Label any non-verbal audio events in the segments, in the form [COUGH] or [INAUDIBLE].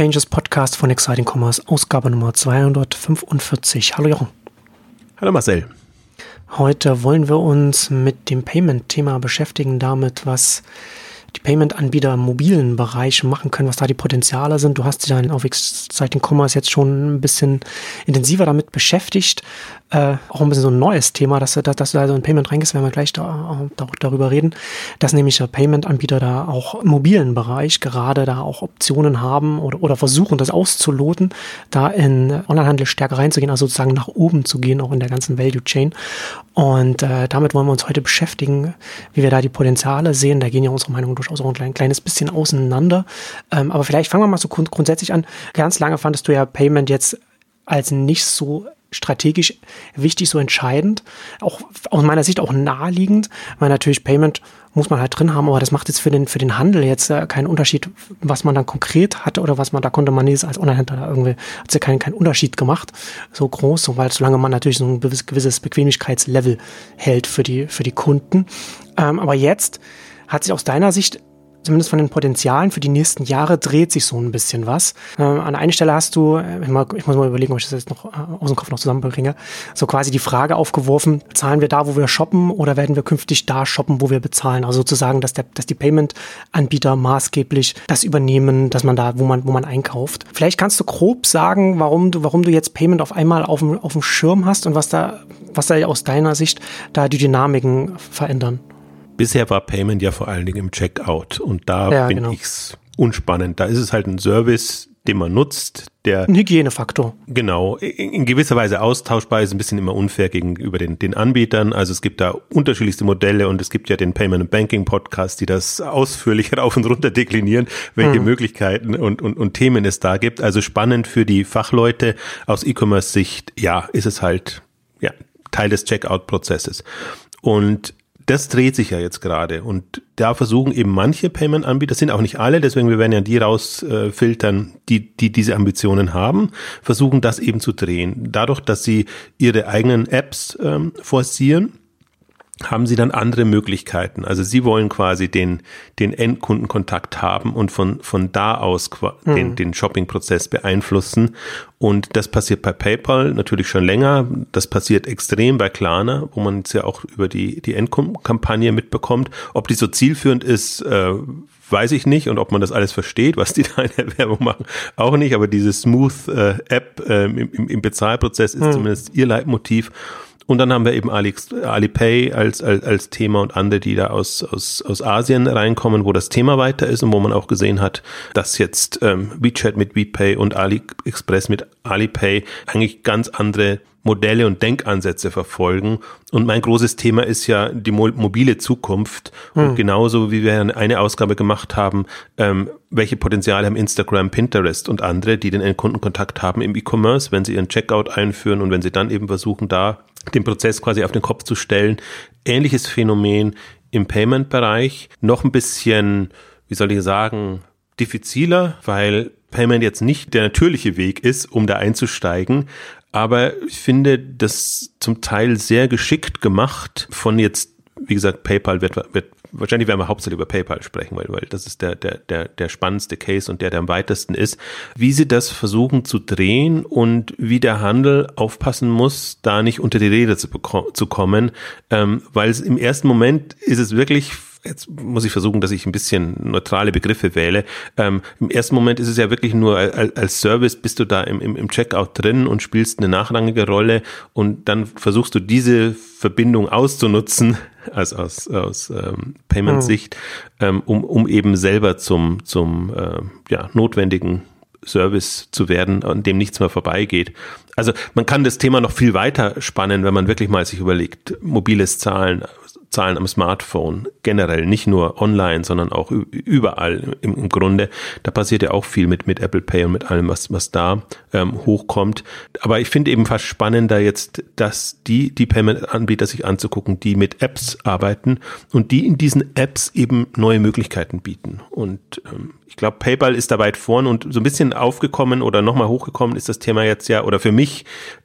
Exchanges Podcast von Exciting Commerce, Ausgabe Nummer 245. Hallo Jochen. Hallo Marcel. Heute wollen wir uns mit dem Payment-Thema beschäftigen, damit, was die Payment-Anbieter im mobilen Bereich machen können, was da die Potenziale sind. Du hast dich dann auf Exciting Commerce jetzt schon ein bisschen intensiver damit beschäftigt. Äh, auch ein bisschen so ein neues Thema, dass, dass, dass du da so ein Payment reingehst, werden wir gleich da, da, darüber reden, dass nämlich Payment-Anbieter da auch im mobilen Bereich gerade da auch Optionen haben oder, oder versuchen, das auszuloten, da in Onlinehandel stärker reinzugehen, also sozusagen nach oben zu gehen, auch in der ganzen Value Chain. Und äh, damit wollen wir uns heute beschäftigen, wie wir da die Potenziale sehen. Da gehen ja unsere Meinungen durchaus auch ein klein, kleines bisschen auseinander. Ähm, aber vielleicht fangen wir mal so grund grundsätzlich an. Ganz lange fandest du ja Payment jetzt als nicht so strategisch wichtig, so entscheidend. Auch aus meiner Sicht auch naheliegend, weil natürlich Payment muss man halt drin haben, aber das macht jetzt für den, für den Handel jetzt äh, keinen Unterschied, was man dann konkret hatte oder was man, da konnte man nicht als Onlinehändler irgendwie, hat es ja keinen, keinen Unterschied gemacht, so groß, so, weil solange man natürlich so ein gewisses Bequemlichkeitslevel hält für die, für die Kunden. Ähm, aber jetzt hat sich aus deiner Sicht zumindest von den Potenzialen für die nächsten Jahre dreht sich so ein bisschen was. Äh, an einer Stelle hast du, äh, ich, ich, muss mal überlegen, ob ich das jetzt noch äh, aus dem Kopf noch zusammenbringe, so quasi die Frage aufgeworfen, zahlen wir da, wo wir shoppen oder werden wir künftig da shoppen, wo wir bezahlen? Also sozusagen, dass, der, dass die Payment-Anbieter maßgeblich das übernehmen, dass man da, wo man, wo man einkauft. Vielleicht kannst du grob sagen, warum du, warum du jetzt Payment auf einmal auf dem, auf dem Schirm hast und was da, was da aus deiner Sicht da die Dynamiken verändern. Bisher war Payment ja vor allen Dingen im Checkout und da ja, bin genau. ich's unspannend. Da ist es halt ein Service, den man nutzt, der ein Hygienefaktor. Genau, in, gewisser Weise austauschbar ist, ein bisschen immer unfair gegenüber den, den Anbietern. Also es gibt da unterschiedlichste Modelle und es gibt ja den Payment and Banking Podcast, die das ausführlich [LAUGHS] rauf und runter deklinieren, welche hm. Möglichkeiten und, und, und Themen es da gibt. Also spannend für die Fachleute aus E-Commerce-Sicht, ja, ist es halt ja, Teil des Checkout-Prozesses. Und das dreht sich ja jetzt gerade und da versuchen eben manche Payment-Anbieter, sind auch nicht alle, deswegen wir werden ja die rausfiltern, die, die diese Ambitionen haben, versuchen das eben zu drehen. Dadurch, dass sie ihre eigenen Apps ähm, forcieren, haben sie dann andere Möglichkeiten. Also sie wollen quasi den, den Endkundenkontakt haben und von, von da aus mhm. den, den Shopping-Prozess beeinflussen. Und das passiert bei PayPal natürlich schon länger. Das passiert extrem bei Klarna, wo man es ja auch über die, die Endkundenkampagne mitbekommt. Ob die so zielführend ist, äh, weiß ich nicht. Und ob man das alles versteht, was die [LAUGHS] da in der Werbung machen, auch nicht. Aber diese Smooth-App äh, äh, im, im Bezahlprozess ist mhm. zumindest ihr Leitmotiv. Und dann haben wir eben Ali, Alipay als, als, als Thema und andere, die da aus, aus, aus Asien reinkommen, wo das Thema weiter ist und wo man auch gesehen hat, dass jetzt ähm, WeChat mit WePay und AliExpress mit Alipay eigentlich ganz andere Modelle und Denkansätze verfolgen. Und mein großes Thema ist ja die mobile Zukunft. Hm. Und genauso wie wir eine Ausgabe gemacht haben, ähm, welche Potenziale haben Instagram, Pinterest und andere, die den Endkundenkontakt haben im E-Commerce, wenn sie ihren Checkout einführen und wenn sie dann eben versuchen, da den Prozess quasi auf den Kopf zu stellen. Ähnliches Phänomen im Payment-Bereich. Noch ein bisschen, wie soll ich sagen, diffiziler, weil Payment jetzt nicht der natürliche Weg ist, um da einzusteigen. Aber ich finde das zum Teil sehr geschickt gemacht von jetzt, wie gesagt, PayPal wird, wird wahrscheinlich werden wir hauptsächlich über PayPal sprechen, weil, weil das ist der, der, der, der spannendste Case und der, der am weitesten ist, wie sie das versuchen zu drehen und wie der Handel aufpassen muss, da nicht unter die Rede zu, zu kommen, ähm, weil es im ersten Moment ist es wirklich jetzt muss ich versuchen, dass ich ein bisschen neutrale Begriffe wähle. Ähm, Im ersten Moment ist es ja wirklich nur als, als Service, bist du da im, im, im Checkout drin und spielst eine nachrangige Rolle und dann versuchst du diese Verbindung auszunutzen, also aus, aus ähm, Payment-Sicht, mhm. ähm, um, um eben selber zum, zum äh, ja, notwendigen Service zu werden, an dem nichts mehr vorbeigeht. Also man kann das Thema noch viel weiter spannen, wenn man wirklich mal sich überlegt, mobiles Zahlen, Zahlen am Smartphone, generell, nicht nur online, sondern auch überall im, im Grunde. Da passiert ja auch viel mit, mit Apple Pay und mit allem, was, was da ähm, hochkommt. Aber ich finde eben fast spannender jetzt, dass die, die Payment-Anbieter sich anzugucken, die mit Apps arbeiten und die in diesen Apps eben neue Möglichkeiten bieten. Und ähm, ich glaube, PayPal ist da weit vorn und so ein bisschen aufgekommen oder nochmal hochgekommen ist das Thema jetzt ja, oder für mich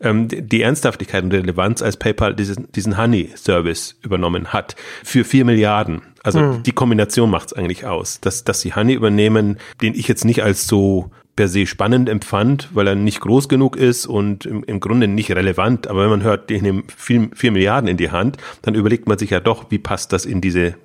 ähm, die Ernsthaftigkeit und Relevanz, als PayPal diesen, diesen Honey-Service übernommen hat für vier Milliarden. Also mhm. die Kombination macht es eigentlich aus, dass, dass sie Honey übernehmen, den ich jetzt nicht als so per se spannend empfand, weil er nicht groß genug ist und im, im Grunde nicht relevant. Aber wenn man hört, die nehmen vier, vier Milliarden in die Hand, dann überlegt man sich ja doch, wie passt das in diese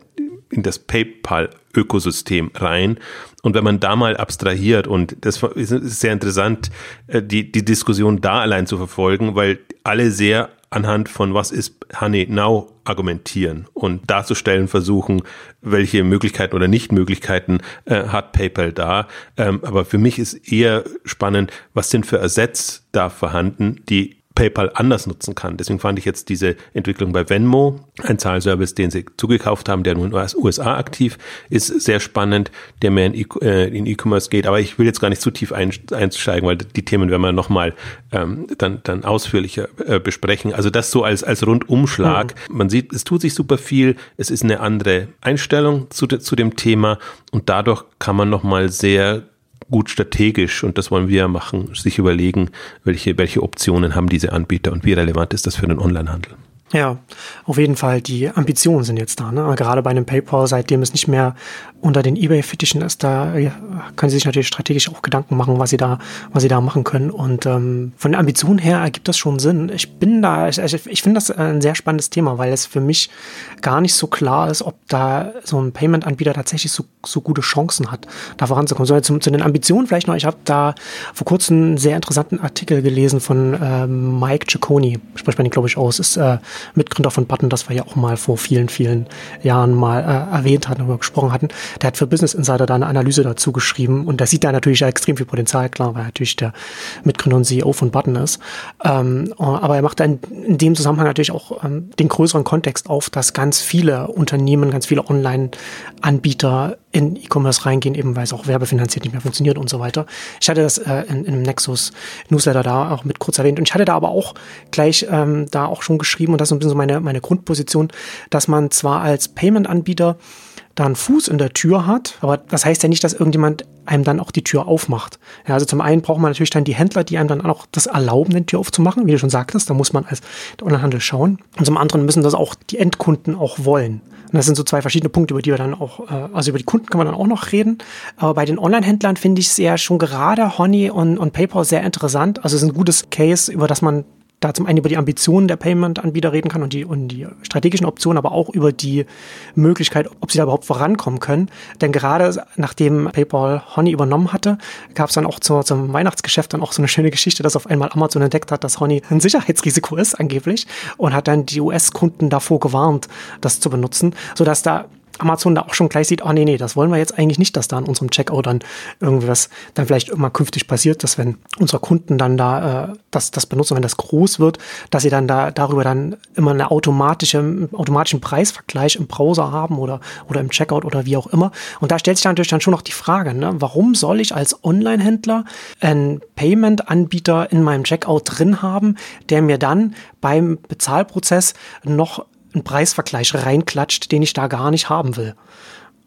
in das PayPal-Ökosystem rein. Und wenn man da mal abstrahiert, und das ist sehr interessant, äh, die, die Diskussion da allein zu verfolgen, weil alle sehr anhand von was ist Honey Now argumentieren und darzustellen versuchen, welche Möglichkeiten oder Nichtmöglichkeiten äh, hat PayPal da. Ähm, aber für mich ist eher spannend, was sind für Ersatz da vorhanden, die PayPal anders nutzen kann. Deswegen fand ich jetzt diese Entwicklung bei Venmo, ein Zahlservice, den sie zugekauft haben, der in den USA aktiv ist, sehr spannend, der mehr in äh, E-Commerce geht. Aber ich will jetzt gar nicht zu tief einsteigen, weil die Themen werden wir nochmal ähm, dann, dann ausführlicher äh, besprechen. Also das so als, als Rundumschlag. Mhm. Man sieht, es tut sich super viel. Es ist eine andere Einstellung zu, de, zu dem Thema und dadurch kann man nochmal sehr gut strategisch, und das wollen wir machen, sich überlegen, welche, welche Optionen haben diese Anbieter und wie relevant ist das für den Onlinehandel. Ja, auf jeden Fall. Die Ambitionen sind jetzt da. Ne? Gerade bei einem PayPal, seitdem es nicht mehr unter den eBay-Fittichen ist, da können sie sich natürlich strategisch auch Gedanken machen, was sie da, was sie da machen können. Und ähm, von den Ambitionen her ergibt das schon Sinn. Ich bin da, ich, ich finde das ein sehr spannendes Thema, weil es für mich gar nicht so klar ist, ob da so ein Payment-Anbieter tatsächlich so, so gute Chancen hat, da voranzukommen. So, zu, zu den Ambitionen vielleicht noch. Ich habe da vor kurzem einen sehr interessanten Artikel gelesen von ähm, Mike Ciccone, spricht man den, glaube ich, aus, ist äh, Mitgründer von Button, das wir ja auch mal vor vielen, vielen Jahren mal äh, erwähnt hatten, darüber gesprochen hatten. Der hat für Business Insider da eine Analyse dazu geschrieben und da sieht da natürlich extrem viel Potenzial, klar, weil er natürlich der Mitgründer und CEO von Button ist. Ähm, aber er macht dann in dem Zusammenhang natürlich auch ähm, den größeren Kontext auf, dass ganz viele Unternehmen, ganz viele Online-Anbieter in E-Commerce reingehen, eben weil es auch werbefinanziert nicht mehr funktioniert und so weiter. Ich hatte das äh, in, in einem Nexus Newsletter da auch mit kurz erwähnt und ich hatte da aber auch gleich ähm, da auch schon geschrieben und das ist ein bisschen so meine, meine Grundposition, dass man zwar als Payment-Anbieter da einen Fuß in der Tür hat, aber das heißt ja nicht, dass irgendjemand einem dann auch die Tür aufmacht. Ja, also zum einen braucht man natürlich dann die Händler, die einem dann auch das erlauben, die Tür aufzumachen, wie du schon sagtest, da muss man als Onlinehandel schauen. Und zum anderen müssen das auch die Endkunden auch wollen. Und das sind so zwei verschiedene Punkte, über die wir dann auch, äh, also über die Kunden kann man dann auch noch reden. Aber bei den Online-Händlern finde ich es ja schon gerade Honey und, und PayPal sehr interessant. Also es ist ein gutes Case, über das man da zum einen über die Ambitionen der Payment-Anbieter reden kann und die, und die strategischen Optionen, aber auch über die Möglichkeit, ob sie da überhaupt vorankommen können. Denn gerade nachdem PayPal Honey übernommen hatte, gab es dann auch zur, zum Weihnachtsgeschäft dann auch so eine schöne Geschichte, dass auf einmal Amazon entdeckt hat, dass Honey ein Sicherheitsrisiko ist angeblich und hat dann die US-Kunden davor gewarnt, das zu benutzen, sodass da Amazon da auch schon gleich sieht, oh nee, nee, das wollen wir jetzt eigentlich nicht, dass da in unserem Checkout dann irgendwas dann vielleicht immer künftig passiert, dass wenn unsere Kunden dann da äh, das, das benutzen, wenn das groß wird, dass sie dann da darüber dann immer eine automatische, automatischen Preisvergleich im Browser haben oder, oder im Checkout oder wie auch immer. Und da stellt sich dann natürlich dann schon noch die Frage, ne, warum soll ich als Online-Händler einen Payment-Anbieter in meinem Checkout drin haben, der mir dann beim Bezahlprozess noch einen Preisvergleich reinklatscht, den ich da gar nicht haben will.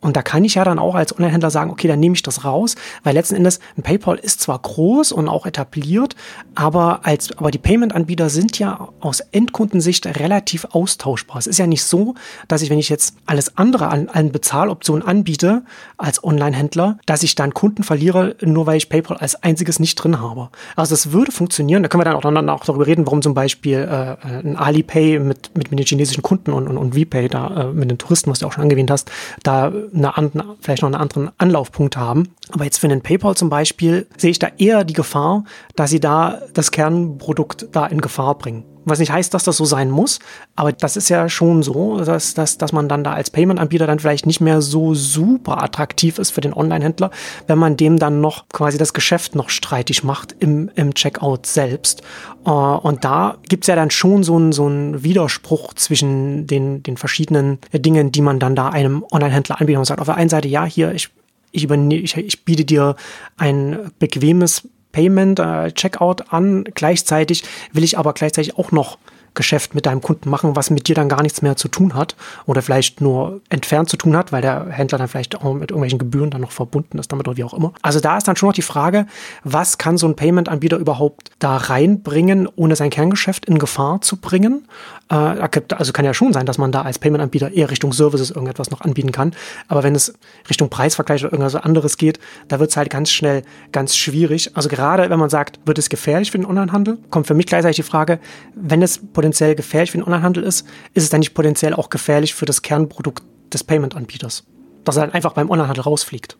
Und da kann ich ja dann auch als Onlinehändler sagen, okay, dann nehme ich das raus, weil letzten Endes ein PayPal ist zwar groß und auch etabliert, aber als, aber die Payment-Anbieter sind ja aus Endkundensicht relativ austauschbar. Es ist ja nicht so, dass ich, wenn ich jetzt alles andere an, an Bezahloptionen anbiete als Online-Händler, dass ich dann Kunden verliere, nur weil ich PayPal als einziges nicht drin habe. Also das würde funktionieren. Da können wir dann auch, dann auch darüber reden, warum zum Beispiel äh, ein Alipay mit, mit, mit den chinesischen Kunden und, und, und VPay da äh, mit den Touristen, was du auch schon angewähnt hast, da eine andere, vielleicht noch einen anderen Anlaufpunkt haben. Aber jetzt für den PayPal zum Beispiel sehe ich da eher die Gefahr, dass sie da das Kernprodukt da in Gefahr bringen. Was nicht heißt, dass das so sein muss, aber das ist ja schon so, dass, dass, dass man dann da als Payment-Anbieter dann vielleicht nicht mehr so super attraktiv ist für den Online-Händler, wenn man dem dann noch quasi das Geschäft noch streitig macht im, im Checkout selbst. Äh, und da gibt's ja dann schon so einen so einen Widerspruch zwischen den, den verschiedenen Dingen, die man dann da einem Online-Händler anbietet. Man sagt auf der einen Seite, ja, hier, ich ich, ich, ich biete dir ein bequemes Payment, äh, Checkout an. Gleichzeitig will ich aber gleichzeitig auch noch Geschäft mit deinem Kunden machen, was mit dir dann gar nichts mehr zu tun hat oder vielleicht nur entfernt zu tun hat, weil der Händler dann vielleicht auch mit irgendwelchen Gebühren dann noch verbunden ist damit oder wie auch immer. Also da ist dann schon noch die Frage, was kann so ein Payment-Anbieter überhaupt da reinbringen, ohne sein Kerngeschäft in Gefahr zu bringen? Äh, also kann ja schon sein, dass man da als Payment-Anbieter eher Richtung Services irgendetwas noch anbieten kann. Aber wenn es Richtung Preisvergleich oder irgendwas anderes geht, da wird es halt ganz schnell ganz schwierig. Also gerade wenn man sagt, wird es gefährlich für den Onlinehandel, kommt für mich gleichzeitig die Frage, wenn es potenziell gefährlich für den Onlinehandel ist, ist es dann nicht potenziell auch gefährlich für das Kernprodukt des Payment-Anbieters? Dass er dann einfach beim Onlinehandel rausfliegt.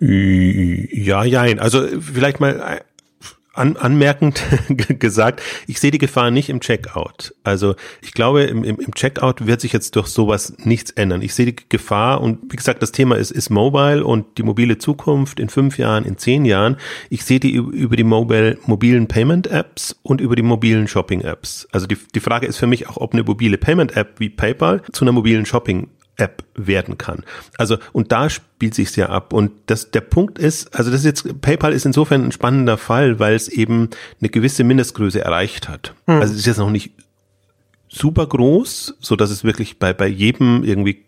Ja, ja, also vielleicht mal an, anmerkend [LAUGHS] gesagt, ich sehe die Gefahr nicht im Checkout. Also ich glaube, im, im, im Checkout wird sich jetzt durch sowas nichts ändern. Ich sehe die Gefahr und wie gesagt, das Thema ist, ist Mobile und die mobile Zukunft in fünf Jahren, in zehn Jahren. Ich sehe die über die mobile, mobilen Payment-Apps und über die mobilen Shopping-Apps. Also die, die Frage ist für mich auch, ob eine mobile Payment-App wie PayPal zu einer mobilen Shopping App werden kann. Also, und da spielt sich's ja ab. Und das, der Punkt ist, also das ist jetzt, PayPal ist insofern ein spannender Fall, weil es eben eine gewisse Mindestgröße erreicht hat. Hm. Also es ist jetzt noch nicht super groß, so dass es wirklich bei, bei jedem irgendwie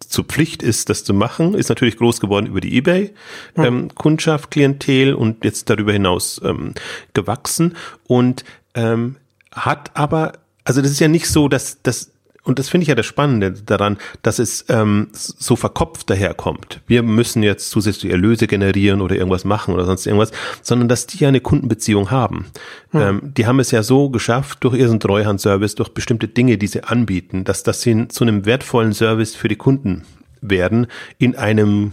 zur Pflicht ist, das zu machen, ist natürlich groß geworden über die eBay-Kundschaft, hm. ähm, Klientel und jetzt darüber hinaus ähm, gewachsen und ähm, hat aber, also das ist ja nicht so, dass, dass und das finde ich ja das Spannende daran, dass es ähm, so verkopft daherkommt. Wir müssen jetzt zusätzlich Erlöse generieren oder irgendwas machen oder sonst irgendwas, sondern dass die ja eine Kundenbeziehung haben. Hm. Ähm, die haben es ja so geschafft, durch ihren Treuhandservice, durch bestimmte Dinge, die sie anbieten, dass das sie zu einem wertvollen Service für die Kunden werden in einem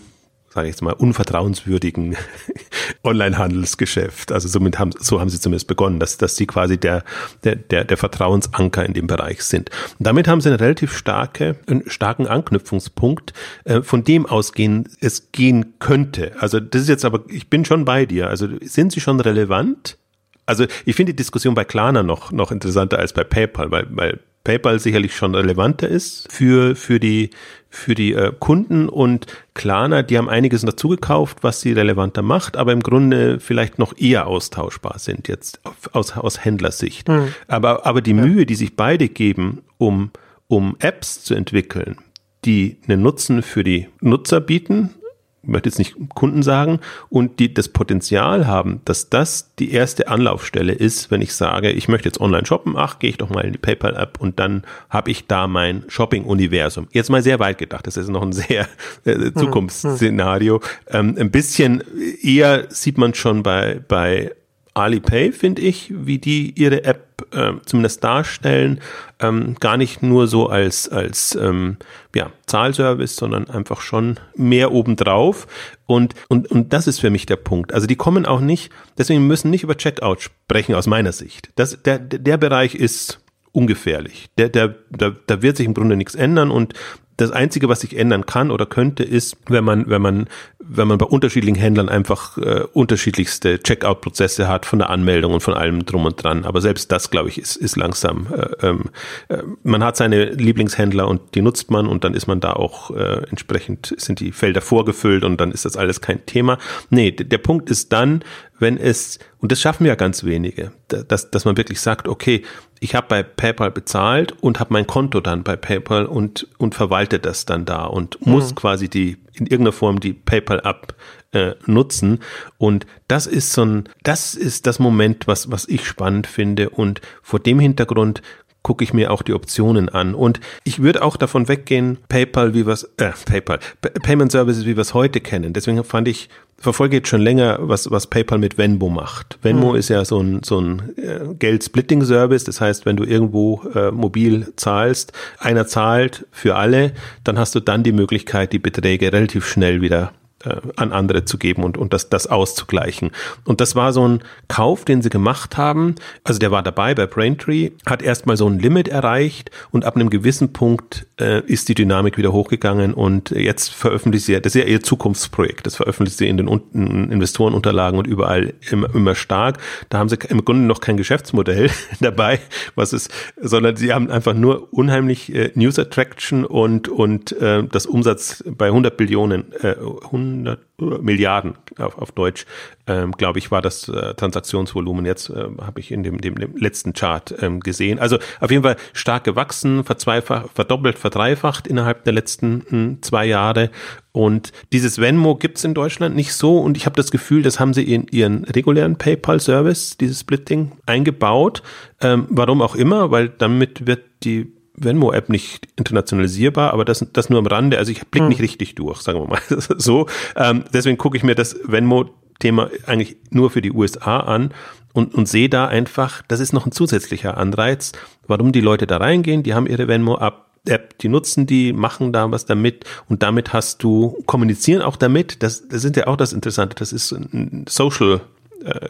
sage ich jetzt mal, unvertrauenswürdigen [LAUGHS] Online-Handelsgeschäft. Also somit haben, so haben sie zumindest begonnen, dass, dass sie quasi der, der, der, der Vertrauensanker in dem Bereich sind. Und damit haben sie einen relativ starke, einen starken Anknüpfungspunkt, äh, von dem ausgehen es gehen könnte. Also das ist jetzt aber, ich bin schon bei dir. Also sind sie schon relevant? Also ich finde die Diskussion bei Klarna noch, noch interessanter als bei PayPal, weil, weil PayPal sicherlich schon relevanter ist für, für die, für die äh, Kunden und Klarna, die haben einiges dazu gekauft, was sie relevanter macht, aber im Grunde vielleicht noch eher austauschbar sind jetzt aus, aus Händlersicht. Mhm. Aber, aber die ja. Mühe, die sich beide geben, um, um Apps zu entwickeln, die einen Nutzen für die Nutzer bieten, möchte jetzt nicht Kunden sagen, und die das Potenzial haben, dass das die erste Anlaufstelle ist, wenn ich sage, ich möchte jetzt online shoppen, ach, gehe ich doch mal in die PayPal-App und dann habe ich da mein Shopping-Universum. Jetzt mal sehr weit gedacht, das ist noch ein sehr [LAUGHS] äh, hm, hm. Zukunftsszenario. Ähm, ein bisschen eher sieht man schon bei, bei Alipay, finde ich, wie die ihre App äh, zumindest darstellen, ähm, gar nicht nur so als, als ähm, ja, Zahlservice, sondern einfach schon mehr obendrauf. Und, und, und das ist für mich der Punkt. Also die kommen auch nicht, deswegen müssen nicht über Checkout sprechen aus meiner Sicht. Das, der, der Bereich ist ungefährlich. Der, der, da, da wird sich im Grunde nichts ändern und das Einzige, was sich ändern kann oder könnte, ist, wenn man, wenn man, wenn man bei unterschiedlichen Händlern einfach äh, unterschiedlichste Checkout-Prozesse hat von der Anmeldung und von allem drum und dran. Aber selbst das, glaube ich, ist, ist langsam. Äh, ähm, äh, man hat seine Lieblingshändler und die nutzt man und dann ist man da auch äh, entsprechend, sind die Felder vorgefüllt und dann ist das alles kein Thema. Nee, der Punkt ist dann, wenn es, und das schaffen ja ganz wenige, dass, dass man wirklich sagt, okay, ich habe bei PayPal bezahlt und habe mein Konto dann bei PayPal und, und verwalte das dann da und mhm. muss quasi die in irgendeiner Form die PayPal-App äh, nutzen. Und das ist so ein, das ist das Moment, was, was ich spannend finde. Und vor dem Hintergrund gucke ich mir auch die Optionen an. Und ich würde auch davon weggehen, PayPal, wie was, äh, PayPal, Payment Services, wie wir es heute kennen. Deswegen fand ich, verfolge jetzt schon länger, was, was PayPal mit Venmo macht. Venmo mhm. ist ja so ein, so ein äh, Geld-Splitting-Service. Das heißt, wenn du irgendwo äh, mobil zahlst, einer zahlt für alle, dann hast du dann die Möglichkeit, die Beträge relativ schnell wieder äh, an andere zu geben und, und das, das auszugleichen. Und das war so ein Kauf, den sie gemacht haben. Also der war dabei bei Braintree, hat erstmal so ein Limit erreicht und ab einem gewissen Punkt äh, ist die Dynamik wieder hochgegangen und jetzt veröffentlicht sie, das ist ja ihr Zukunftsprojekt, das veröffentlicht sie in den unten Investorenunterlagen und überall immer, immer stark. Da haben sie im Grunde noch kein Geschäftsmodell [LAUGHS] dabei, was ist, sondern sie haben einfach nur unheimlich äh, News Attraction und, und äh, das Umsatz bei 100 Billionen, äh, 100 200 äh, Milliarden auf, auf Deutsch, ähm, glaube ich, war das äh, Transaktionsvolumen. Jetzt äh, habe ich in dem, dem, dem letzten Chart ähm, gesehen. Also auf jeden Fall stark gewachsen, verdoppelt, verdreifacht innerhalb der letzten mh, hm, zwei Jahre. Und dieses Venmo gibt's in Deutschland nicht so. Und ich habe das Gefühl, das haben sie in ihren regulären PayPal-Service, dieses Splitting, eingebaut. Ähm, warum auch immer, weil damit wird die Venmo-App nicht internationalisierbar, aber das, das nur am Rande. Also ich blicke hm. nicht richtig durch, sagen wir mal [LAUGHS] so. Ähm, deswegen gucke ich mir das Venmo-Thema eigentlich nur für die USA an und, und sehe da einfach, das ist noch ein zusätzlicher Anreiz, warum die Leute da reingehen. Die haben ihre Venmo-App App, die nutzen die, machen da was damit und damit hast du, kommunizieren auch damit, das, das sind ja auch das Interessante, das ist ein Social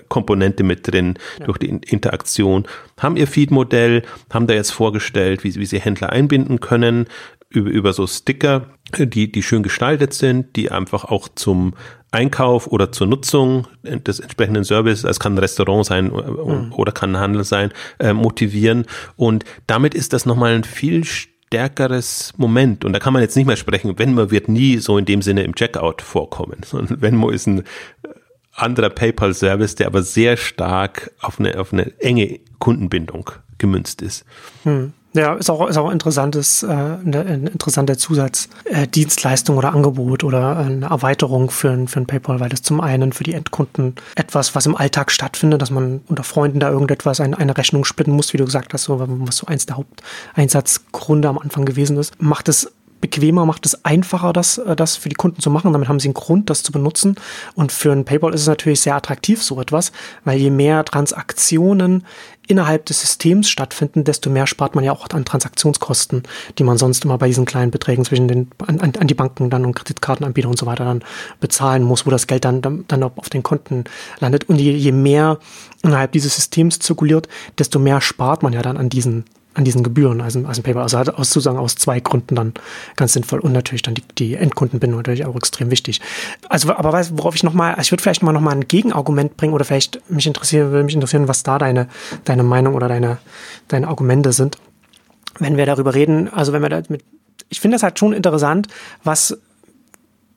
Komponente mit drin ja. durch die Interaktion, haben ihr Feed-Modell, haben da jetzt vorgestellt, wie, wie sie Händler einbinden können über, über so Sticker, die, die schön gestaltet sind, die einfach auch zum Einkauf oder zur Nutzung des entsprechenden Services, es kann ein Restaurant sein mhm. oder kann ein Handel sein, äh, motivieren. Und damit ist das nochmal ein viel stärkeres Moment. Und da kann man jetzt nicht mehr sprechen, Venmo wird nie so in dem Sinne im Checkout vorkommen, sondern Venmo ist ein anderer PayPal-Service, der aber sehr stark auf eine, auf eine enge Kundenbindung gemünzt ist. Hm. Ja, ist auch, ist auch interessantes, äh, eine, eine interessante Zusatzdienstleistung äh, oder Angebot oder eine Erweiterung für, für ein PayPal, weil das zum einen für die Endkunden etwas, was im Alltag stattfindet, dass man unter Freunden da irgendetwas, eine, eine Rechnung splitten muss, wie du gesagt hast, so, was so eins der Haupteinsatzgründe am Anfang gewesen ist, macht es bequemer, macht es einfacher, das, äh, das für die Kunden zu machen. Damit haben sie einen Grund, das zu benutzen. Und für ein PayPal ist es natürlich sehr attraktiv, so etwas, weil je mehr Transaktionen innerhalb des Systems stattfinden, desto mehr spart man ja auch an Transaktionskosten, die man sonst immer bei diesen kleinen Beträgen zwischen den, an, an die Banken dann und Kreditkartenanbieter und so weiter dann bezahlen muss, wo das Geld dann, dann, dann auf den Konten landet. Und je, je mehr innerhalb dieses Systems zirkuliert, desto mehr spart man ja dann an diesen an diesen Gebühren, also, also Paper. Also hat aus sozusagen aus zwei Gründen dann ganz sinnvoll und natürlich dann die, die Endkundenbindung natürlich auch extrem wichtig. Also, aber weiß, worauf ich nochmal, also ich würde vielleicht mal nochmal ein Gegenargument bringen oder vielleicht mich interessieren, würde mich interessieren, was da deine, deine Meinung oder deine, deine Argumente sind. Wenn wir darüber reden, also wenn wir da mit, ich finde das halt schon interessant, was,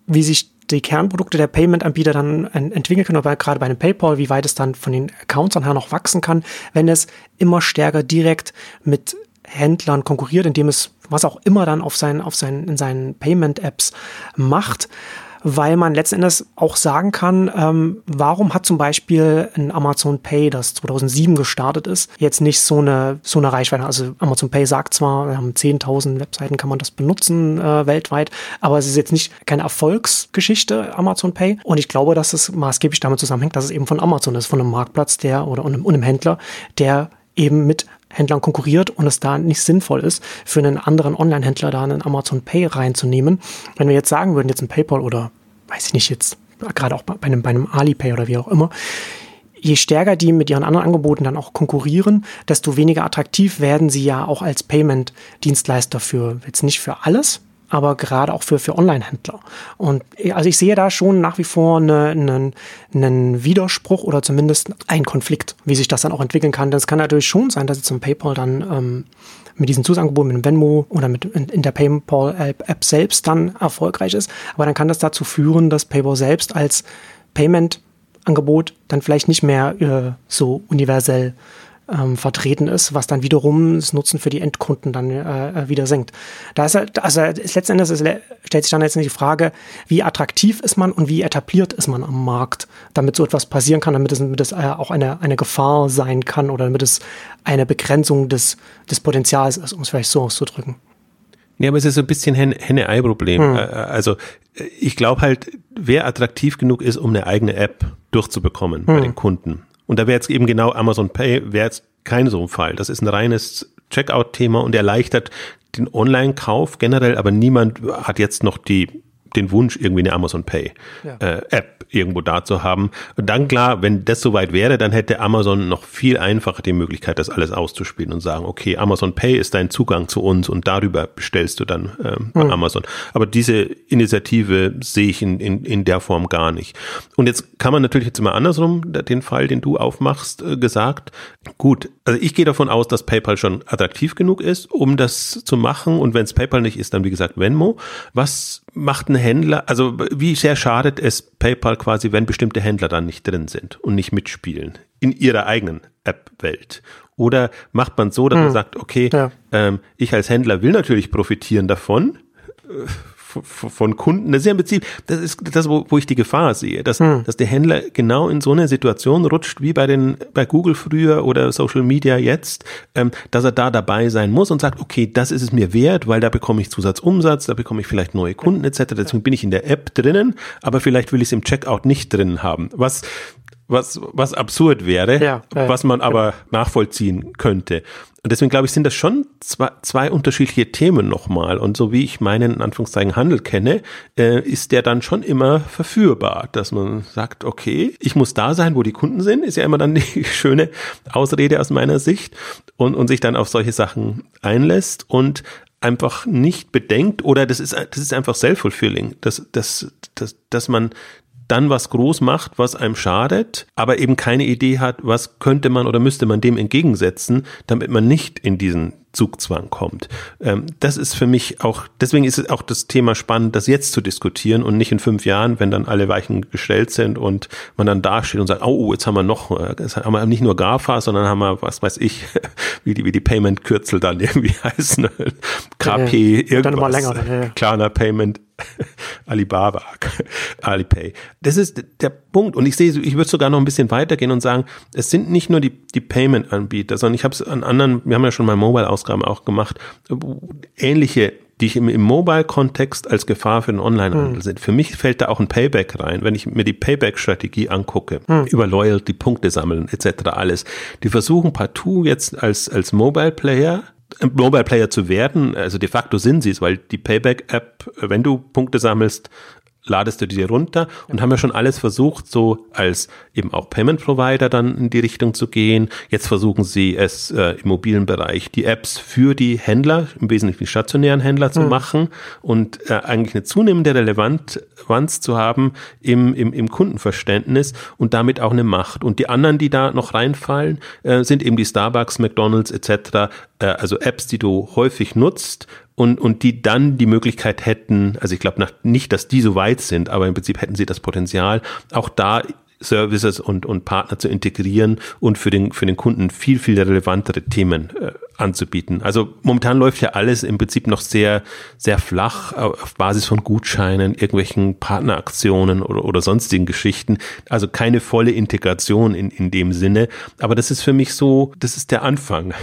wie sich die Kernprodukte der Payment-Anbieter dann entwickeln können, aber gerade bei einem PayPal, wie weit es dann von den Accounts anher noch wachsen kann, wenn es immer stärker direkt mit Händlern konkurriert, indem es was auch immer dann auf seinen, auf seinen, in seinen Payment-Apps macht weil man letzten Endes auch sagen kann, ähm, warum hat zum Beispiel ein Amazon Pay, das 2007 gestartet ist, jetzt nicht so eine, so eine Reichweite. Also Amazon Pay sagt zwar, wir haben 10.000 Webseiten, kann man das benutzen äh, weltweit, aber es ist jetzt nicht keine Erfolgsgeschichte, Amazon Pay. Und ich glaube, dass es maßgeblich damit zusammenhängt, dass es eben von Amazon ist, von einem Marktplatz, der oder einem, und einem Händler, der eben mit Händlern konkurriert und es da nicht sinnvoll ist, für einen anderen Online-Händler da einen Amazon Pay reinzunehmen. Wenn wir jetzt sagen würden, jetzt ein PayPal oder weiß ich nicht, jetzt gerade auch bei einem, bei einem Alipay oder wie auch immer, je stärker die mit ihren anderen Angeboten dann auch konkurrieren, desto weniger attraktiv werden sie ja auch als Payment-Dienstleister für, jetzt nicht für alles, aber gerade auch für, für Online-Händler. Und also ich sehe da schon nach wie vor einen eine, einen Widerspruch oder zumindest einen Konflikt, wie sich das dann auch entwickeln kann. Das kann natürlich schon sein, dass jetzt ein PayPal dann ähm, mit diesem Zusatzangebot, mit dem Venmo oder mit in, in der PayPal-App selbst dann erfolgreich ist. Aber dann kann das dazu führen, dass PayPal selbst als Payment-Angebot dann vielleicht nicht mehr äh, so universell ähm, vertreten ist, was dann wiederum das Nutzen für die Endkunden dann äh, äh wieder senkt. Da ist halt, also ist letzten Endes ist, stellt sich dann jetzt die Frage, wie attraktiv ist man und wie etabliert ist man am Markt, damit so etwas passieren kann, damit es, damit es äh, auch eine, eine Gefahr sein kann oder damit es eine Begrenzung des, des Potenzials ist, um es vielleicht so auszudrücken. Ja, aber es ist so ein bisschen Henne-Ei-Problem. Hm. Also ich glaube halt, wer attraktiv genug ist, um eine eigene App durchzubekommen hm. bei den Kunden und da wäre jetzt eben genau Amazon Pay, wäre jetzt kein so ein Fall. Das ist ein reines Checkout-Thema und erleichtert den Online-Kauf generell, aber niemand hat jetzt noch die den Wunsch, irgendwie eine Amazon Pay ja. äh, App irgendwo da zu haben. Und dann klar, wenn das soweit wäre, dann hätte Amazon noch viel einfacher die Möglichkeit, das alles auszuspielen und sagen, okay, Amazon Pay ist dein Zugang zu uns und darüber bestellst du dann ähm, bei mhm. Amazon. Aber diese Initiative sehe ich in, in, in der Form gar nicht. Und jetzt kann man natürlich jetzt immer andersrum, den Fall, den du aufmachst, äh, gesagt, gut, also ich gehe davon aus, dass PayPal schon attraktiv genug ist, um das zu machen. Und wenn es PayPal nicht ist, dann wie gesagt Venmo. Was macht ein Händler, also wie sehr schadet es PayPal quasi, wenn bestimmte Händler dann nicht drin sind und nicht mitspielen in ihrer eigenen App-Welt? Oder macht man so, dass hm. man sagt, okay, ja. ähm, ich als Händler will natürlich profitieren davon, äh, von Kunden, das ist ja im Prinzip, das ist das, wo, wo ich die Gefahr sehe, dass, hm. dass der Händler genau in so eine Situation rutscht, wie bei den, bei Google früher oder Social Media jetzt, ähm, dass er da dabei sein muss und sagt, okay, das ist es mir wert, weil da bekomme ich Zusatzumsatz, da bekomme ich vielleicht neue Kunden etc. Deswegen bin ich in der App drinnen, aber vielleicht will ich es im Checkout nicht drin haben. Was was, was absurd wäre, ja, ja, was man aber ja. nachvollziehen könnte. Und deswegen glaube ich, sind das schon zwei, zwei unterschiedliche Themen nochmal. Und so wie ich meinen, in Anführungszeichen, Handel kenne, äh, ist der dann schon immer verführbar, dass man sagt, okay, ich muss da sein, wo die Kunden sind, ist ja immer dann [LAUGHS] die schöne Ausrede aus meiner Sicht und, und sich dann auf solche Sachen einlässt und einfach nicht bedenkt oder das ist, das ist einfach self-fulfilling, dass, dass, dass, dass man dann was groß macht, was einem schadet, aber eben keine Idee hat, was könnte man oder müsste man dem entgegensetzen, damit man nicht in diesen Zugzwang kommt. Ähm, das ist für mich auch, deswegen ist es auch das Thema spannend, das jetzt zu diskutieren und nicht in fünf Jahren, wenn dann alle Weichen gestellt sind und man dann dasteht und sagt, oh, jetzt haben wir noch, äh, jetzt haben wir nicht nur GAFA, sondern haben wir, was weiß ich, [LAUGHS] wie die, wie die Payment-Kürzel dann [LAUGHS] irgendwie heißen, KP, irgendwas, dann immer länger, ja. Klarna Payment, [LAUGHS] Alibaba, Alipay. Das ist der Punkt. Und ich sehe, ich würde sogar noch ein bisschen weitergehen und sagen, es sind nicht nur die, die Payment-Anbieter, sondern ich habe es an anderen, wir haben ja schon mal Mobile-Ausgaben auch gemacht, ähnliche die ich im, im Mobile-Kontext als Gefahr für den Online-Handel hm. sind. Für mich fällt da auch ein Payback rein, wenn ich mir die Payback-Strategie angucke, hm. über Loyalty, Punkte sammeln etc. alles. Die versuchen partout jetzt als, als Mobile-Player Mobile Player zu werden. Also de facto sind sie es, weil die Payback-App, wenn du Punkte sammelst, ladest du dir runter und haben ja schon alles versucht, so als eben auch Payment Provider dann in die Richtung zu gehen. Jetzt versuchen sie es äh, im mobilen Bereich die Apps für die Händler, im Wesentlichen die stationären Händler zu mhm. machen und äh, eigentlich eine zunehmende Relevanz zu haben im, im, im Kundenverständnis und damit auch eine Macht. Und die anderen, die da noch reinfallen, äh, sind eben die Starbucks, McDonalds etc., äh, also Apps, die du häufig nutzt, und, und die dann die Möglichkeit hätten, also ich glaube nicht, dass die so weit sind, aber im Prinzip hätten sie das Potenzial, auch da Services und, und Partner zu integrieren und für den, für den Kunden viel, viel relevantere Themen äh, anzubieten. Also momentan läuft ja alles im Prinzip noch sehr, sehr flach auf Basis von Gutscheinen, irgendwelchen Partneraktionen oder, oder sonstigen Geschichten. Also keine volle Integration in, in dem Sinne. Aber das ist für mich so, das ist der Anfang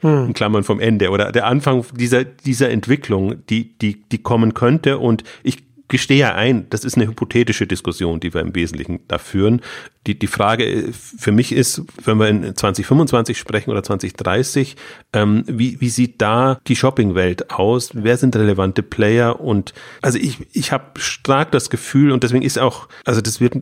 hm. in Klammern vom Ende oder der Anfang dieser, dieser Entwicklung, die, die, die kommen könnte. Und ich gestehe ja ein, das ist eine hypothetische Diskussion, die wir im Wesentlichen da führen. Die, die Frage für mich ist, wenn wir in 2025 sprechen oder 2030, ähm, wie, wie sieht da die Shoppingwelt aus? Wer sind relevante Player? Und also ich, ich habe stark das Gefühl und deswegen ist auch, also das wird,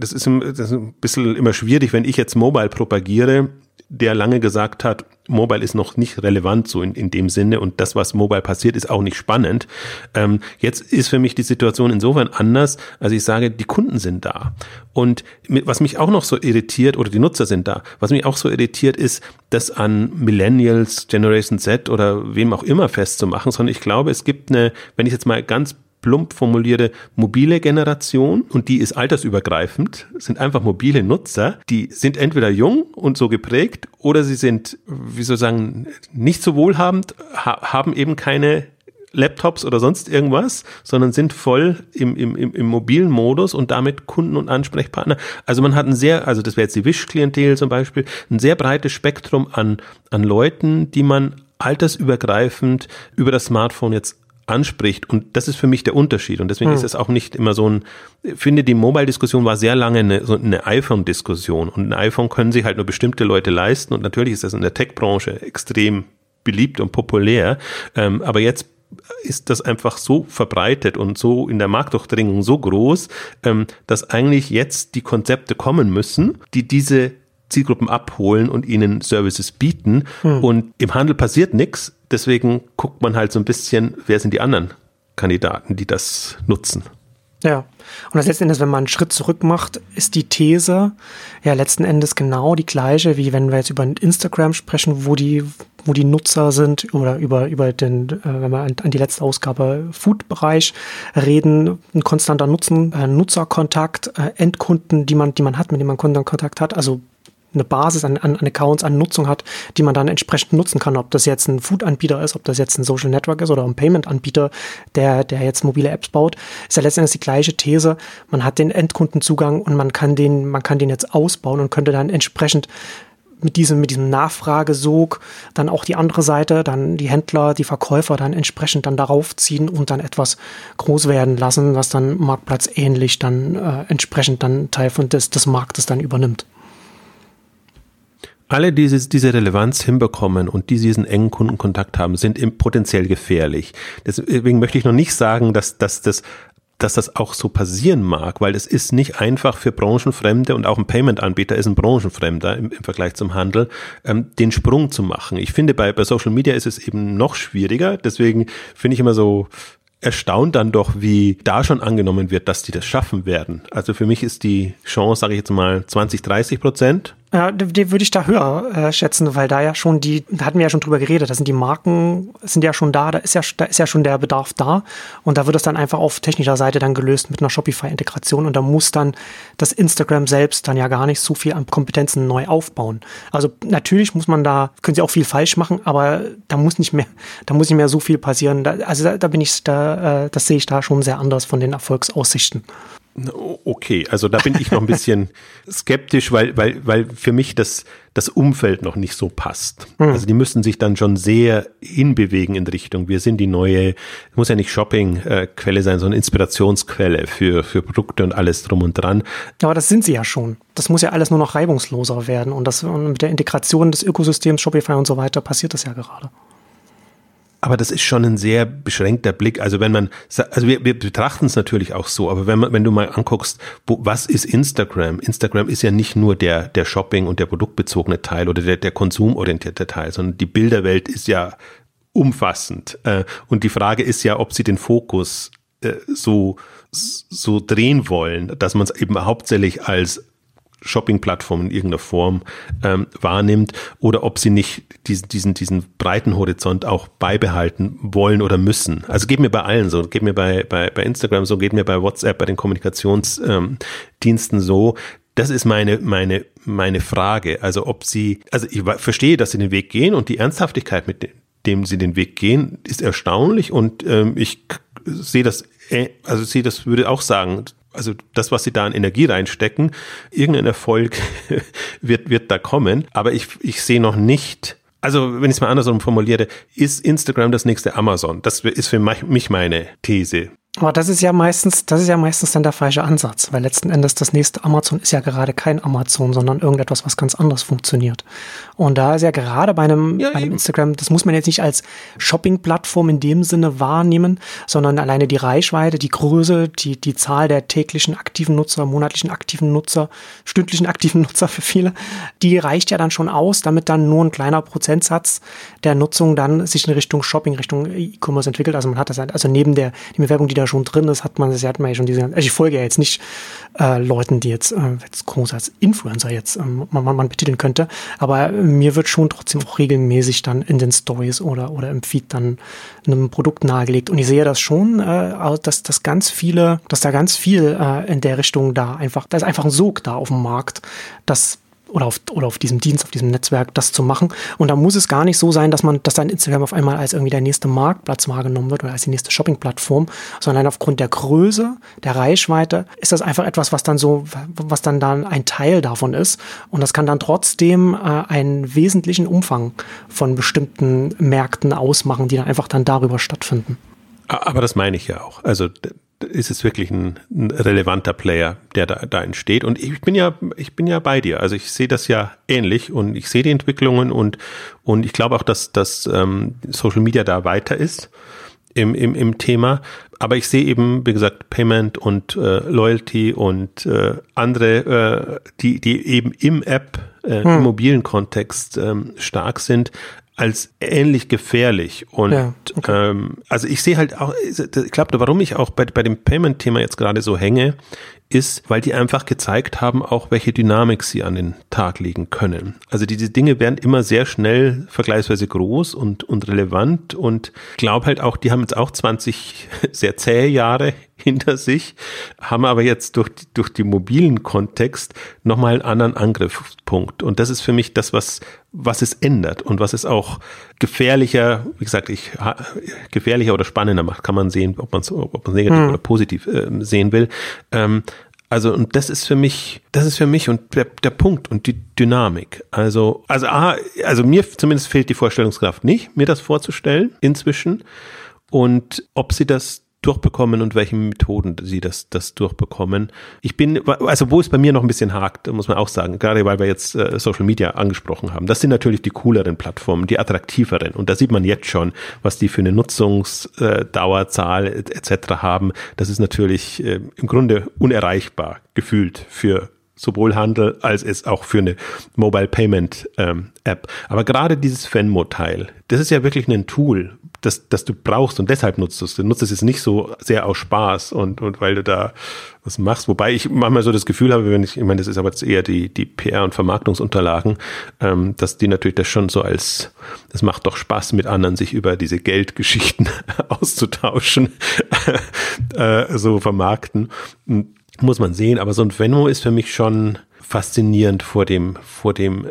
das ist, das ist ein bisschen immer schwierig, wenn ich jetzt Mobile propagiere, der lange gesagt hat, Mobile ist noch nicht relevant so in, in dem Sinne und das, was Mobile passiert, ist auch nicht spannend. Ähm, jetzt ist für mich die Situation insofern anders, als ich sage, die Kunden sind da. Und mit, was mich auch noch so irritiert, oder die Nutzer sind da, was mich auch so irritiert, ist, das an Millennials, Generation Z oder wem auch immer festzumachen, sondern ich glaube, es gibt eine, wenn ich jetzt mal ganz plump formulierte mobile Generation und die ist altersübergreifend, sind einfach mobile Nutzer, die sind entweder jung und so geprägt oder sie sind, wie soll ich sagen, nicht so wohlhabend, ha haben eben keine Laptops oder sonst irgendwas, sondern sind voll im, im, im, im mobilen Modus und damit Kunden und Ansprechpartner. Also man hat ein sehr, also das wäre jetzt die Wish-Klientel zum Beispiel, ein sehr breites Spektrum an, an Leuten, die man altersübergreifend über das Smartphone jetzt anspricht. Und das ist für mich der Unterschied. Und deswegen hm. ist es auch nicht immer so ein, ich finde, die Mobile-Diskussion war sehr lange eine, so eine iPhone-Diskussion. Und ein iPhone können sich halt nur bestimmte Leute leisten. Und natürlich ist das in der Tech-Branche extrem beliebt und populär. Ähm, aber jetzt ist das einfach so verbreitet und so in der Marktdurchdringung so groß, ähm, dass eigentlich jetzt die Konzepte kommen müssen, die diese Zielgruppen abholen und ihnen Services bieten. Hm. Und im Handel passiert nichts. Deswegen guckt man halt so ein bisschen, wer sind die anderen Kandidaten, die das nutzen. Ja. Und letzten Endes, wenn man einen Schritt zurück macht, ist die These ja letzten Endes genau die gleiche, wie wenn wir jetzt über Instagram sprechen, wo die, wo die Nutzer sind oder über, über den, äh, wenn wir an, an die letzte Ausgabe Food-Bereich reden, ein konstanter Nutzen, äh, Nutzerkontakt, äh, Endkunden, die man, die man hat, mit denen man Kontakt hat, also eine Basis an, an, an Accounts, an Nutzung hat, die man dann entsprechend nutzen kann. Ob das jetzt ein Food-Anbieter ist, ob das jetzt ein Social Network ist oder ein Payment-Anbieter, der, der jetzt mobile Apps baut, ist ja letztendlich die gleiche These. Man hat den Endkundenzugang und man kann den, man kann den jetzt ausbauen und könnte dann entsprechend mit diesem, mit diesem Nachfragesog dann auch die andere Seite, dann die Händler, die Verkäufer dann entsprechend dann darauf ziehen und dann etwas groß werden lassen, was dann Marktplatz ähnlich dann äh, entsprechend dann Teil von des, des Marktes dann übernimmt alle, die diese Relevanz hinbekommen und die diesen engen Kundenkontakt haben, sind potenziell gefährlich. Deswegen möchte ich noch nicht sagen, dass, dass das dass das auch so passieren mag, weil es ist nicht einfach für Branchenfremde und auch ein Payment-Anbieter ist ein Branchenfremder im, im Vergleich zum Handel, ähm, den Sprung zu machen. Ich finde, bei, bei Social Media ist es eben noch schwieriger. Deswegen finde ich immer so erstaunt dann doch, wie da schon angenommen wird, dass die das schaffen werden. Also für mich ist die Chance, sage ich jetzt mal, 20, 30 Prozent ja, die würde ich da höher äh, schätzen, weil da ja schon die, da hatten wir ja schon drüber geredet, da sind die Marken, sind ja schon da, da ist ja, da ist ja schon der Bedarf da und da wird es dann einfach auf technischer Seite dann gelöst mit einer Shopify-Integration und da muss dann das Instagram selbst dann ja gar nicht so viel an Kompetenzen neu aufbauen. Also natürlich muss man da, können sie auch viel falsch machen, aber da muss nicht mehr, da muss nicht mehr so viel passieren. Da, also da, da bin ich, da, äh, das sehe ich da schon sehr anders von den Erfolgsaussichten. Okay, also da bin ich noch ein bisschen [LAUGHS] skeptisch, weil, weil, weil für mich das, das Umfeld noch nicht so passt. Mhm. Also die müssen sich dann schon sehr hinbewegen in Richtung, wir sind die neue, muss ja nicht Shopping-Quelle sein, sondern Inspirationsquelle für, für Produkte und alles drum und dran. Aber das sind sie ja schon. Das muss ja alles nur noch reibungsloser werden und das und mit der Integration des Ökosystems Shopify und so weiter passiert das ja gerade. Aber das ist schon ein sehr beschränkter Blick. Also wenn man, also wir, wir betrachten es natürlich auch so, aber wenn man, wenn du mal anguckst, wo, was ist Instagram? Instagram ist ja nicht nur der, der Shopping und der produktbezogene Teil oder der, der konsumorientierte Teil, sondern die Bilderwelt ist ja umfassend. Äh, und die Frage ist ja, ob sie den Fokus äh, so, so drehen wollen, dass man es eben hauptsächlich als Shopping-Plattform in irgendeiner Form ähm, wahrnimmt oder ob sie nicht diesen, diesen, diesen breiten Horizont auch beibehalten wollen oder müssen. Also geht mir bei allen so, geht mir bei, bei, bei Instagram so, geht mir bei WhatsApp, bei den Kommunikationsdiensten ähm, so. Das ist meine, meine, meine Frage. Also ob sie, also ich verstehe, dass sie den Weg gehen und die Ernsthaftigkeit, mit dem sie den Weg gehen, ist erstaunlich und ähm, ich sehe das, äh, also sehe das, würde auch sagen, also das, was sie da an Energie reinstecken, irgendein Erfolg [LAUGHS] wird, wird da kommen. Aber ich, ich sehe noch nicht, also wenn ich es mal andersrum formuliere, ist Instagram das nächste Amazon? Das ist für mich meine These. Aber das ist ja meistens, das ist ja meistens dann der falsche Ansatz, weil letzten Endes das nächste Amazon ist ja gerade kein Amazon, sondern irgendetwas, was ganz anders funktioniert. Und da ist ja gerade bei einem, ja, bei einem Instagram, das muss man jetzt nicht als Shopping-Plattform in dem Sinne wahrnehmen, sondern alleine die Reichweite, die Größe, die, die Zahl der täglichen aktiven Nutzer, monatlichen aktiven Nutzer, stündlichen aktiven [LAUGHS] Nutzer für viele, die reicht ja dann schon aus, damit dann nur ein kleiner Prozentsatz der Nutzung dann sich in Richtung Shopping, Richtung E-Commerce entwickelt. Also man hat das, halt, also neben der, die Werbung, die da schon drin ist, hat man das, hat man ja schon diese, also ich folge ja jetzt nicht äh, Leuten, die jetzt, äh, jetzt groß als Influencer jetzt ähm, man, man, betiteln könnte, aber mir wird schon trotzdem auch regelmäßig dann in den Stories oder, oder im Feed dann einem Produkt nahegelegt. Und ich sehe das schon, äh, dass, dass ganz viele, dass da ganz viel äh, in der Richtung da einfach, da ist einfach ein Sog da auf dem Markt, dass oder auf, oder auf diesem Dienst, auf diesem Netzwerk das zu machen. Und da muss es gar nicht so sein, dass man, dass dann Instagram auf einmal als irgendwie der nächste Marktplatz wahrgenommen wird oder als die nächste Shopping-Plattform, sondern aufgrund der Größe, der Reichweite ist das einfach etwas, was dann so, was dann dann ein Teil davon ist. Und das kann dann trotzdem äh, einen wesentlichen Umfang von bestimmten Märkten ausmachen, die dann einfach dann darüber stattfinden. Aber das meine ich ja auch. Also ist es wirklich ein, ein, relevanter Player, der da, da entsteht. Und ich bin ja, ich bin ja bei dir. Also ich sehe das ja ähnlich und ich sehe die Entwicklungen und, und ich glaube auch, dass, dass ähm, Social Media da weiter ist im, im, im Thema. Aber ich sehe eben, wie gesagt, Payment und äh, Loyalty und äh, andere, äh, die, die eben im App, äh, hm. im mobilen Kontext ähm, stark sind, als ähnlich gefährlich. Und ja, okay. ähm, also ich sehe halt auch, ich glaube, warum ich auch bei, bei dem Payment-Thema jetzt gerade so hänge, ist, weil die einfach gezeigt haben, auch welche Dynamik sie an den Tag legen können. Also diese Dinge werden immer sehr schnell vergleichsweise groß und, und relevant und glaube halt auch, die haben jetzt auch 20 [LAUGHS] sehr zähe Jahre [LAUGHS] hinter sich, haben aber jetzt durch, durch die mobilen Kontext nochmal einen anderen Angriffspunkt. Und das ist für mich das, was, was es ändert und was es auch gefährlicher, wie gesagt, ich, gefährlicher oder spannender macht, kann man sehen, ob man es ob man's negativ hm. oder positiv äh, sehen will. Ähm, also, und das ist für mich, das ist für mich und der, der Punkt und die Dynamik. Also, also, ah, also mir zumindest fehlt die Vorstellungskraft nicht, mir das vorzustellen inzwischen. Und ob sie das durchbekommen und welchen Methoden sie das, das durchbekommen. Ich bin, also wo es bei mir noch ein bisschen hakt, muss man auch sagen, gerade weil wir jetzt äh, Social Media angesprochen haben, das sind natürlich die cooleren Plattformen, die attraktiveren. Und da sieht man jetzt schon, was die für eine Nutzungsdauerzahl äh, etc. haben. Das ist natürlich äh, im Grunde unerreichbar gefühlt für sowohl Handel als es auch für eine Mobile Payment ähm, App. Aber gerade dieses Venmo-Teil, das ist ja wirklich ein Tool, das, das du brauchst und deshalb nutzt du es. Du nutzt es jetzt nicht so sehr aus Spaß und, und weil du da was machst. Wobei ich manchmal so das Gefühl habe, wenn ich, ich meine, das ist aber jetzt eher die, die PR- und Vermarktungsunterlagen, ähm, dass die natürlich das schon so als, es macht doch Spaß mit anderen, sich über diese Geldgeschichten [LAUGHS] auszutauschen, [LAUGHS] äh, so vermarkten. Muss man sehen, aber so ein Venmo ist für mich schon faszinierend vor dem, vor dem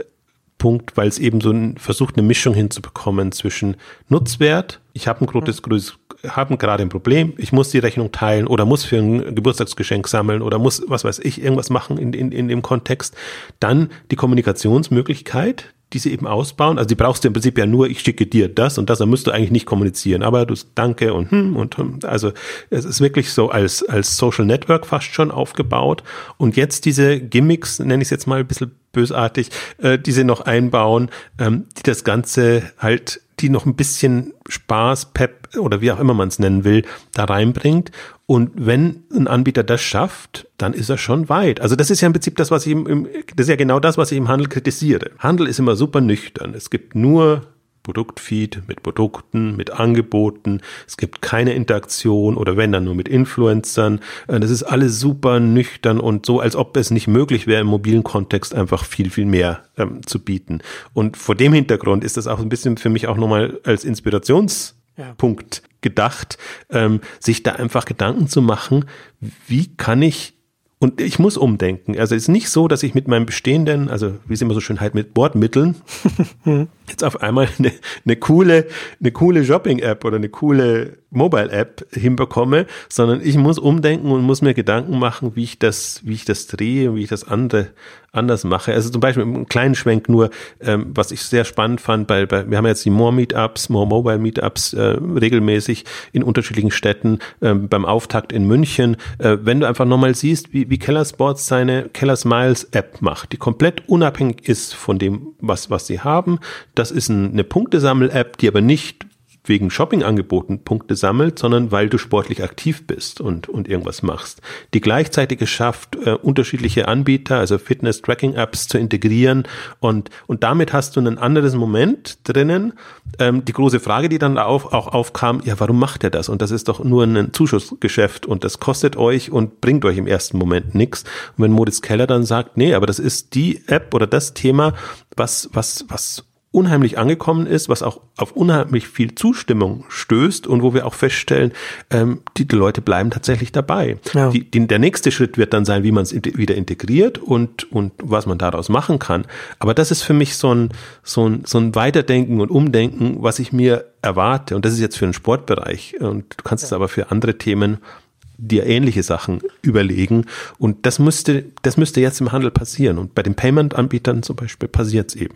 Punkt, weil es eben so ein, versucht, eine Mischung hinzubekommen zwischen Nutzwert. Ich habe ein gutes, gutes haben gerade ein Problem, ich muss die Rechnung teilen oder muss für ein Geburtstagsgeschenk sammeln oder muss, was weiß ich, irgendwas machen in, in, in dem Kontext. Dann die Kommunikationsmöglichkeit, die sie eben ausbauen. Also die brauchst du im Prinzip ja nur, ich schicke dir das und das, dann musst du eigentlich nicht kommunizieren. Aber du danke und hm und hm. Also es ist wirklich so als, als Social Network fast schon aufgebaut. Und jetzt diese Gimmicks, nenne ich es jetzt mal ein bisschen bösartig, äh, die sie noch einbauen, ähm, die das Ganze halt die noch ein bisschen Spaß, Pep oder wie auch immer man es nennen will, da reinbringt. Und wenn ein Anbieter das schafft, dann ist er schon weit. Also das ist ja im Prinzip das, was ich im, im das ist ja genau das, was ich im Handel kritisiere. Handel ist immer super nüchtern. Es gibt nur Produktfeed mit Produkten, mit Angeboten. Es gibt keine Interaktion oder wenn dann nur mit Influencern. Äh, das ist alles super nüchtern und so, als ob es nicht möglich wäre, im mobilen Kontext einfach viel, viel mehr ähm, zu bieten. Und vor dem Hintergrund ist das auch ein bisschen für mich auch nochmal als Inspirationspunkt gedacht, ähm, sich da einfach Gedanken zu machen, wie kann ich und ich muss umdenken. Also es ist nicht so, dass ich mit meinem bestehenden, also wie es immer so schön halt mit Bordmitteln, [LAUGHS] [LAUGHS] jetzt auf einmal [LAUGHS] eine, eine coole, eine coole Shopping-App oder eine coole Mobile-App hinbekomme, sondern ich muss umdenken und muss mir Gedanken machen, wie ich das, wie ich das drehe, wie ich das andere anders mache. Also zum Beispiel einen kleinen Schwenk nur, ähm, was ich sehr spannend fand, bei, bei wir haben jetzt die More Meetups, More Mobile Meetups äh, regelmäßig in unterschiedlichen Städten ähm, beim Auftakt in München. Äh, wenn du einfach nochmal siehst, wie, wie Keller Sports seine Keller Smiles App macht, die komplett unabhängig ist von dem, was, was sie haben. Das ist ein, eine Punktesammel-App, die aber nicht wegen Shoppingangeboten Punkte sammelt, sondern weil du sportlich aktiv bist und, und irgendwas machst. Die gleichzeitig es schafft, äh, unterschiedliche Anbieter, also Fitness-Tracking-Apps zu integrieren und, und damit hast du ein anderes Moment drinnen. Ähm, die große Frage, die dann auf, auch aufkam, ja, warum macht er das? Und das ist doch nur ein Zuschussgeschäft und das kostet euch und bringt euch im ersten Moment nichts. Und wenn Modis Keller dann sagt, nee, aber das ist die App oder das Thema, was, was, was unheimlich angekommen ist, was auch auf unheimlich viel Zustimmung stößt und wo wir auch feststellen, ähm, die, die Leute bleiben tatsächlich dabei. Ja. Die, die, der nächste Schritt wird dann sein, wie man es wieder integriert und, und was man daraus machen kann. Aber das ist für mich so ein, so ein, so ein Weiterdenken und Umdenken, was ich mir erwarte. Und das ist jetzt für den Sportbereich. Und du kannst ja. es aber für andere Themen dir ähnliche Sachen überlegen. Und das müsste, das müsste jetzt im Handel passieren. Und bei den Payment-Anbietern zum Beispiel passiert es eben.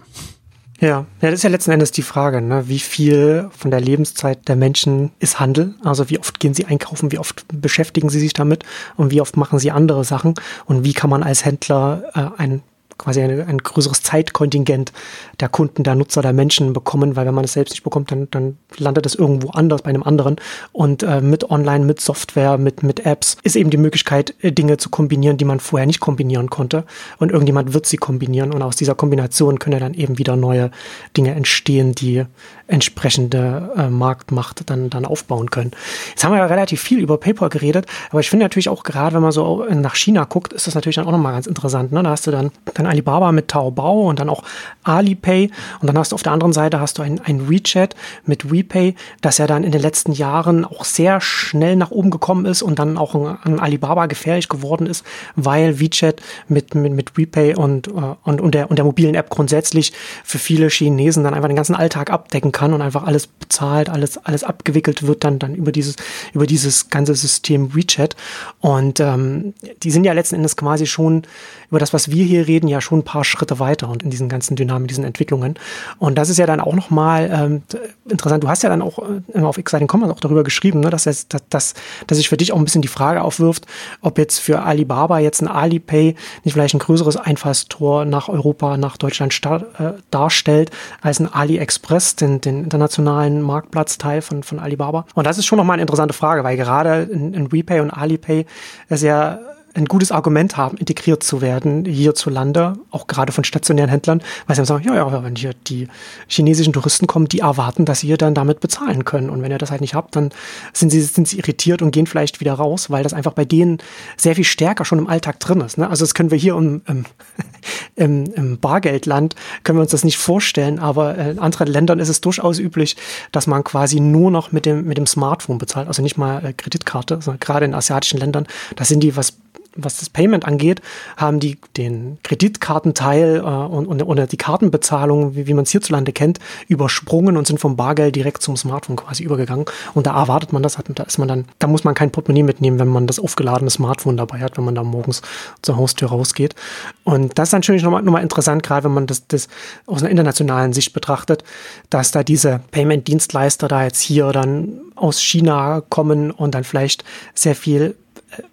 Ja, ja, das ist ja letzten Endes die Frage, ne? wie viel von der Lebenszeit der Menschen ist Handel? Also wie oft gehen sie einkaufen, wie oft beschäftigen sie sich damit und wie oft machen sie andere Sachen und wie kann man als Händler äh, ein quasi eine, ein größeres Zeitkontingent der Kunden, der Nutzer, der Menschen bekommen, weil wenn man es selbst nicht bekommt, dann, dann landet es irgendwo anders bei einem anderen. Und äh, mit Online, mit Software, mit, mit Apps ist eben die Möglichkeit, äh, Dinge zu kombinieren, die man vorher nicht kombinieren konnte. Und irgendjemand wird sie kombinieren und aus dieser Kombination können dann eben wieder neue Dinge entstehen, die entsprechende äh, Marktmacht dann, dann aufbauen können. Jetzt haben wir ja relativ viel über PayPal geredet, aber ich finde natürlich auch gerade, wenn man so nach China guckt, ist das natürlich dann auch nochmal ganz interessant. Ne? Da hast du dann, dann Alibaba mit Taobao und dann auch Alipay und dann hast du auf der anderen Seite hast du ein, ein WeChat mit WePay, das ja dann in den letzten Jahren auch sehr schnell nach oben gekommen ist und dann auch an Alibaba gefährlich geworden ist, weil WeChat mit, mit, mit WePay und, äh, und, und, der, und der mobilen App grundsätzlich für viele Chinesen dann einfach den ganzen Alltag abdecken kann und einfach alles bezahlt, alles, alles abgewickelt wird dann, dann über dieses, über dieses ganze System WeChat. Und ähm, die sind ja letzten Endes quasi schon über das, was wir hier reden, ja schon ein paar Schritte weiter und in diesen ganzen Dynamiken, diesen Entwicklungen. Und das ist ja dann auch nochmal ähm, interessant. Du hast ja dann auch äh, auf Exciting Commerce auch darüber geschrieben, ne, dass, dass, dass, dass sich für dich auch ein bisschen die Frage aufwirft, ob jetzt für Alibaba jetzt ein Alipay nicht vielleicht ein größeres Einfallstor nach Europa, nach Deutschland äh, darstellt, als ein AliExpress, den, den internationalen Marktplatzteil von, von Alibaba. Und das ist schon nochmal eine interessante Frage, weil gerade in, in WePay und Alipay es ja ein gutes Argument haben, integriert zu werden hierzulande, auch gerade von stationären Händlern, weil sie dann sagen, ja, ja, wenn hier die chinesischen Touristen kommen, die erwarten, dass sie dann damit bezahlen können. Und wenn ihr das halt nicht habt, dann sind sie, sind sie irritiert und gehen vielleicht wieder raus, weil das einfach bei denen sehr viel stärker schon im Alltag drin ist. Ne? Also das können wir hier im, im, [LAUGHS] im, im Bargeldland, können wir uns das nicht vorstellen, aber in anderen Ländern ist es durchaus üblich, dass man quasi nur noch mit dem, mit dem Smartphone bezahlt, also nicht mal äh, Kreditkarte, sondern gerade in asiatischen Ländern, da sind die, was was das Payment angeht, haben die den Kreditkartenteil äh, und, und, oder die Kartenbezahlung, wie, wie man es hierzulande kennt, übersprungen und sind vom Bargeld direkt zum Smartphone quasi übergegangen. Und da erwartet man das, da ist man dann, da muss man kein Portemonnaie mitnehmen, wenn man das aufgeladene Smartphone dabei hat, wenn man da morgens zur Haustür rausgeht. Und das ist natürlich nochmal noch mal interessant, gerade wenn man das, das aus einer internationalen Sicht betrachtet, dass da diese Payment-Dienstleister da jetzt hier dann aus China kommen und dann vielleicht sehr viel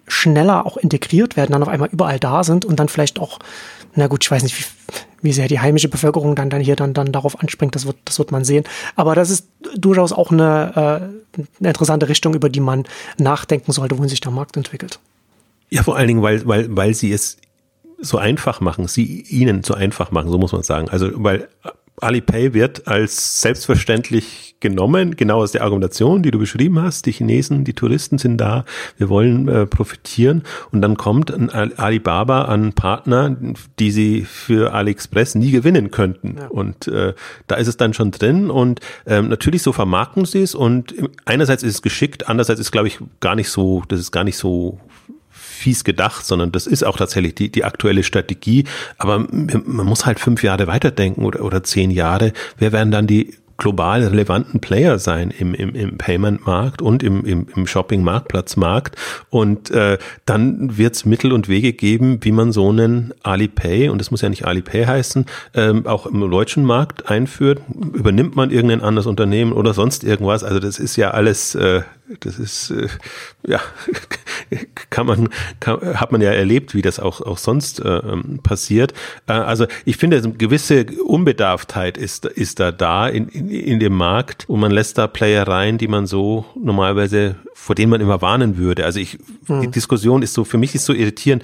schneller auch integriert werden, dann auf einmal überall da sind und dann vielleicht auch, na gut, ich weiß nicht, wie, wie sehr die heimische Bevölkerung dann, dann hier dann, dann darauf anspringt, das wird, das wird man sehen. Aber das ist durchaus auch eine, äh, eine interessante Richtung, über die man nachdenken sollte, wohin sich der Markt entwickelt. Ja, vor allen Dingen, weil, weil, weil sie es so einfach machen, sie ihnen so einfach machen, so muss man sagen. Also, weil Alipay wird als selbstverständlich genommen, genau aus der Argumentation, die du beschrieben hast. Die Chinesen, die Touristen sind da, wir wollen äh, profitieren. Und dann kommt ein Alibaba an Partner, die sie für AliExpress nie gewinnen könnten. Ja. Und äh, da ist es dann schon drin. Und ähm, natürlich so vermarkten sie es. Und einerseits ist es geschickt, andererseits ist, glaube ich, gar nicht so, das ist gar nicht so fies gedacht, sondern das ist auch tatsächlich die, die aktuelle Strategie. Aber man muss halt fünf Jahre weiterdenken oder, oder zehn Jahre. Wer werden dann die global relevanten Player sein im, im, im Payment-Markt und im, im, im Shopping-Marktplatz-Markt. Und äh, dann wird es Mittel und Wege geben, wie man so einen Alipay, und das muss ja nicht Alipay heißen, ähm, auch im deutschen Markt einführt. Übernimmt man irgendein anderes Unternehmen oder sonst irgendwas. Also das ist ja alles äh, das ist, äh, ja, [LAUGHS] kann man, kann, hat man ja erlebt, wie das auch, auch sonst äh, ähm, passiert. Äh, also ich finde, eine gewisse Unbedarftheit ist, ist da da in, in, in dem Markt und man lässt da Player rein, die man so normalerweise, vor denen man immer warnen würde. Also ich, hm. die Diskussion ist so, für mich ist so irritierend,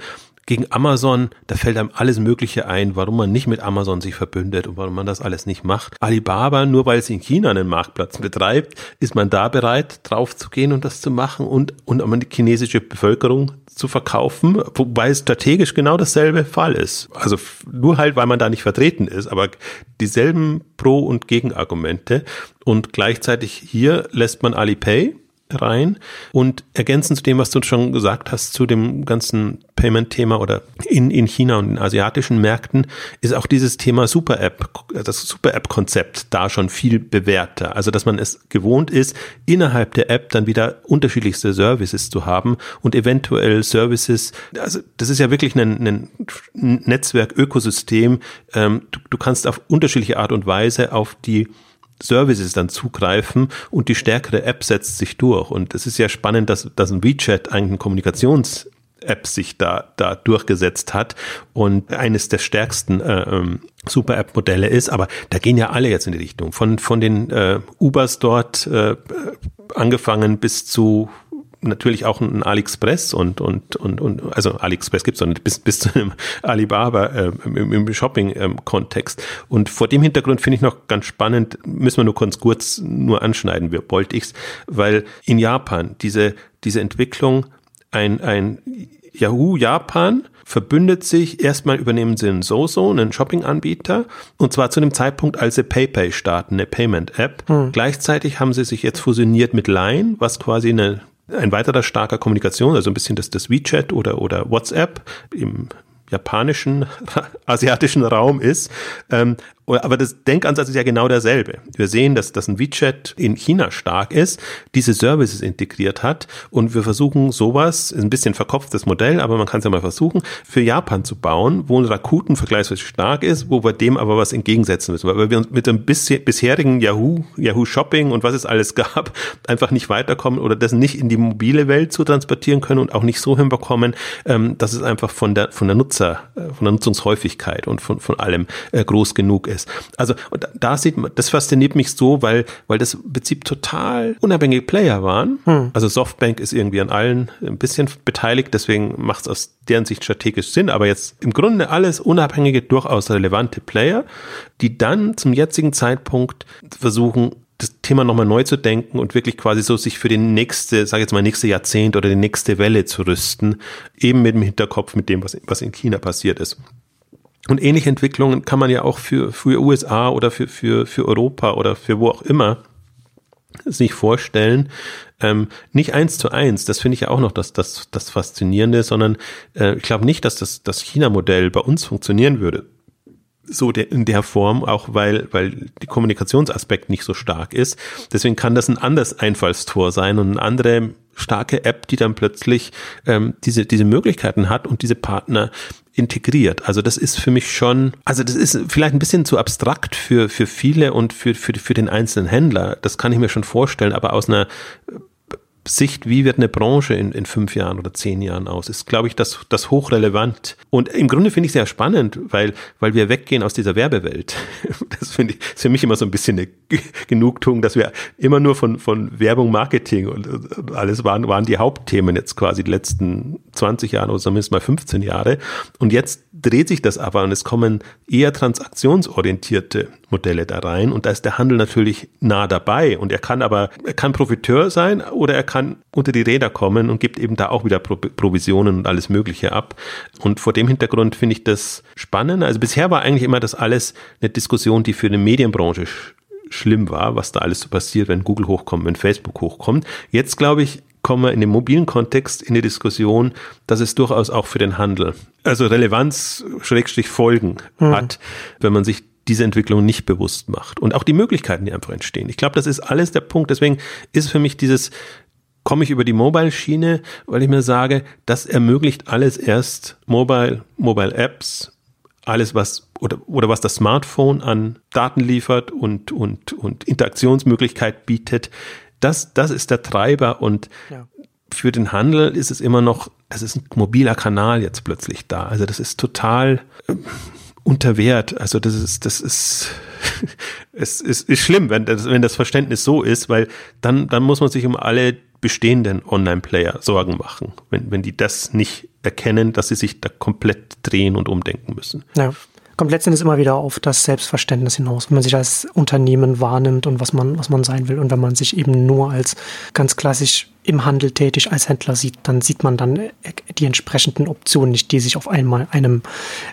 gegen Amazon, da fällt einem alles Mögliche ein, warum man nicht mit Amazon sich verbündet und warum man das alles nicht macht. Alibaba, nur weil es in China einen Marktplatz betreibt, ist man da bereit, drauf zu gehen und das zu machen und, und um die chinesische Bevölkerung zu verkaufen, wobei es strategisch genau dasselbe Fall ist. Also nur halt, weil man da nicht vertreten ist, aber dieselben Pro- und Gegenargumente und gleichzeitig hier lässt man Alipay rein. Und ergänzend zu dem, was du schon gesagt hast, zu dem ganzen Payment-Thema oder in, in China und in asiatischen Märkten, ist auch dieses Thema Super-App, das Super-App-Konzept da schon viel bewährter. Also, dass man es gewohnt ist, innerhalb der App dann wieder unterschiedlichste Services zu haben und eventuell Services, also das ist ja wirklich ein, ein Netzwerk-Ökosystem. Ähm, du, du kannst auf unterschiedliche Art und Weise auf die Services dann zugreifen und die stärkere App setzt sich durch. Und es ist ja spannend, dass, dass ein WeChat eigentlich ein Kommunikations App sich da, da durchgesetzt hat und eines der stärksten äh, ähm, Super-App-Modelle ist. Aber da gehen ja alle jetzt in die Richtung. Von, von den äh, Ubers dort äh, angefangen bis zu natürlich auch ein AliExpress und, und, und, und also AliExpress gibt es nicht, bis, bis zu einem [LAUGHS] Alibaba äh, im, im Shopping-Kontext. Ähm, und vor dem Hintergrund finde ich noch ganz spannend, müssen wir nur kurz, kurz nur anschneiden, wie wollte ich's, weil in Japan diese, diese Entwicklung ein, ein Yahoo Japan verbündet sich, erstmal übernehmen sie einen Soso, einen Shopping-Anbieter, und zwar zu dem Zeitpunkt, als sie PayPay starten, eine Payment-App. Hm. Gleichzeitig haben sie sich jetzt fusioniert mit Line, was quasi eine ein weiterer starker Kommunikation, also ein bisschen das, das WeChat oder, oder WhatsApp im japanischen, [LAUGHS] asiatischen Raum ist. Ähm, aber das Denkansatz ist ja genau derselbe. Wir sehen, dass, dass ein WeChat in China stark ist, diese Services integriert hat und wir versuchen sowas, ist ein bisschen verkopftes Modell, aber man kann es ja mal versuchen, für Japan zu bauen, wo ein Rakuten vergleichsweise stark ist, wo wir dem aber was entgegensetzen müssen, weil wir uns mit dem bisherigen Yahoo, Yahoo Shopping und was es alles gab, einfach nicht weiterkommen oder das nicht in die mobile Welt zu transportieren können und auch nicht so hinbekommen, ähm, dass es einfach von der, von der Nutzer, äh, von der Nutzungshäufigkeit und von, von allem äh, groß genug ist ist. Also und da sieht man, das fasziniert mich so, weil, weil das im Prinzip total unabhängige Player waren. Hm. Also Softbank ist irgendwie an allen ein bisschen beteiligt, deswegen macht es aus deren Sicht strategisch Sinn, aber jetzt im Grunde alles unabhängige, durchaus relevante Player, die dann zum jetzigen Zeitpunkt versuchen, das Thema nochmal neu zu denken und wirklich quasi so sich für die nächste, sage jetzt mal nächste Jahrzehnt oder die nächste Welle zu rüsten, eben mit dem Hinterkopf mit dem, was, was in China passiert ist. Und ähnliche Entwicklungen kann man ja auch für, für USA oder für, für, für Europa oder für wo auch immer sich vorstellen. Ähm, nicht eins zu eins, das finde ich ja auch noch das, das, das Faszinierende, sondern äh, ich glaube nicht, dass das, das China-Modell bei uns funktionieren würde. So der, in der Form, auch weil, weil die Kommunikationsaspekt nicht so stark ist. Deswegen kann das ein anderes Einfallstor sein und eine andere starke App, die dann plötzlich ähm, diese, diese Möglichkeiten hat und diese Partner integriert. Also das ist für mich schon, also das ist vielleicht ein bisschen zu abstrakt für, für viele und für, für, für den einzelnen Händler. Das kann ich mir schon vorstellen, aber aus einer Sicht, wie wird eine Branche in, in fünf Jahren oder zehn Jahren aus, ist, glaube ich, das, das hochrelevant. Und im Grunde finde ich sehr spannend, weil, weil wir weggehen aus dieser Werbewelt. [LAUGHS] Das finde ich, ist für mich immer so ein bisschen eine [LAUGHS] Genugtuung, dass wir immer nur von, von Werbung, Marketing und alles waren, waren die Hauptthemen jetzt quasi die letzten 20 Jahre oder zumindest mal 15 Jahre. Und jetzt dreht sich das aber und es kommen eher transaktionsorientierte Modelle da rein und da ist der Handel natürlich nah dabei und er kann aber, er kann Profiteur sein oder er kann unter die Räder kommen und gibt eben da auch wieder Pro Provisionen und alles Mögliche ab. Und vor dem Hintergrund finde ich das spannend. Also bisher war eigentlich immer das alles eine Diskussion, die für eine Medienbranche sch schlimm war, was da alles so passiert, wenn Google hochkommt, wenn Facebook hochkommt. Jetzt glaube ich, kommen wir in dem mobilen Kontext in die Diskussion, dass es durchaus auch für den Handel, also Relevanz, Schrägstrich Folgen hm. hat, wenn man sich diese Entwicklung nicht bewusst macht und auch die Möglichkeiten, die einfach entstehen. Ich glaube, das ist alles der Punkt. Deswegen ist für mich dieses, komme ich über die Mobile-Schiene, weil ich mir sage, das ermöglicht alles erst Mobile, Mobile Apps, alles was oder, oder was das Smartphone an Daten liefert und, und, und Interaktionsmöglichkeit bietet. Das, das ist der Treiber und ja. für den Handel ist es immer noch, es ist ein mobiler Kanal jetzt plötzlich da. Also das ist total, unter Wert. Also das ist, das ist, [LAUGHS] es ist, ist schlimm, wenn das, wenn das Verständnis so ist, weil dann, dann muss man sich um alle bestehenden Online-Player Sorgen machen, wenn, wenn die das nicht erkennen, dass sie sich da komplett drehen und umdenken müssen. Ja kommt letztendlich immer wieder auf das Selbstverständnis hinaus, wenn man sich als Unternehmen wahrnimmt und was man, was man sein will. Und wenn man sich eben nur als ganz klassisch im Handel tätig als Händler sieht, dann sieht man dann die entsprechenden Optionen nicht, die sich auf einmal einem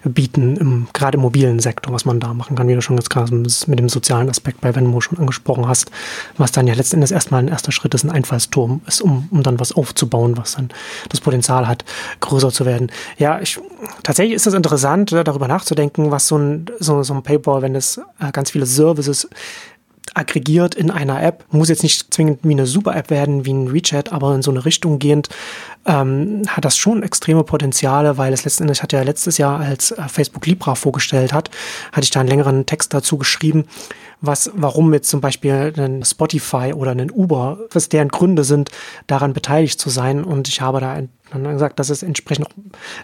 bieten, im, gerade im mobilen Sektor, was man da machen kann, wie du schon jetzt gerade mit dem sozialen Aspekt bei Venmo schon angesprochen hast, was dann ja letztendlich erstmal ein erster Schritt ist, ein Einfallsturm ist, um, um dann was aufzubauen, was dann das Potenzial hat, größer zu werden. Ja, ich, tatsächlich ist es interessant, darüber nachzudenken, was so ein, so, so ein Paypal, wenn es äh, ganz viele Services aggregiert in einer App. Muss jetzt nicht zwingend wie eine Super-App werden, wie ein WeChat, aber in so eine Richtung gehend ähm, hat das schon extreme Potenziale, weil es letzten Endes hat ja letztes Jahr, als äh, Facebook Libra vorgestellt hat, hatte ich da einen längeren Text dazu geschrieben, was, warum jetzt zum Beispiel ein Spotify oder ein Uber, was deren Gründe sind, daran beteiligt zu sein. Und ich habe da dann gesagt, dass es entsprechend,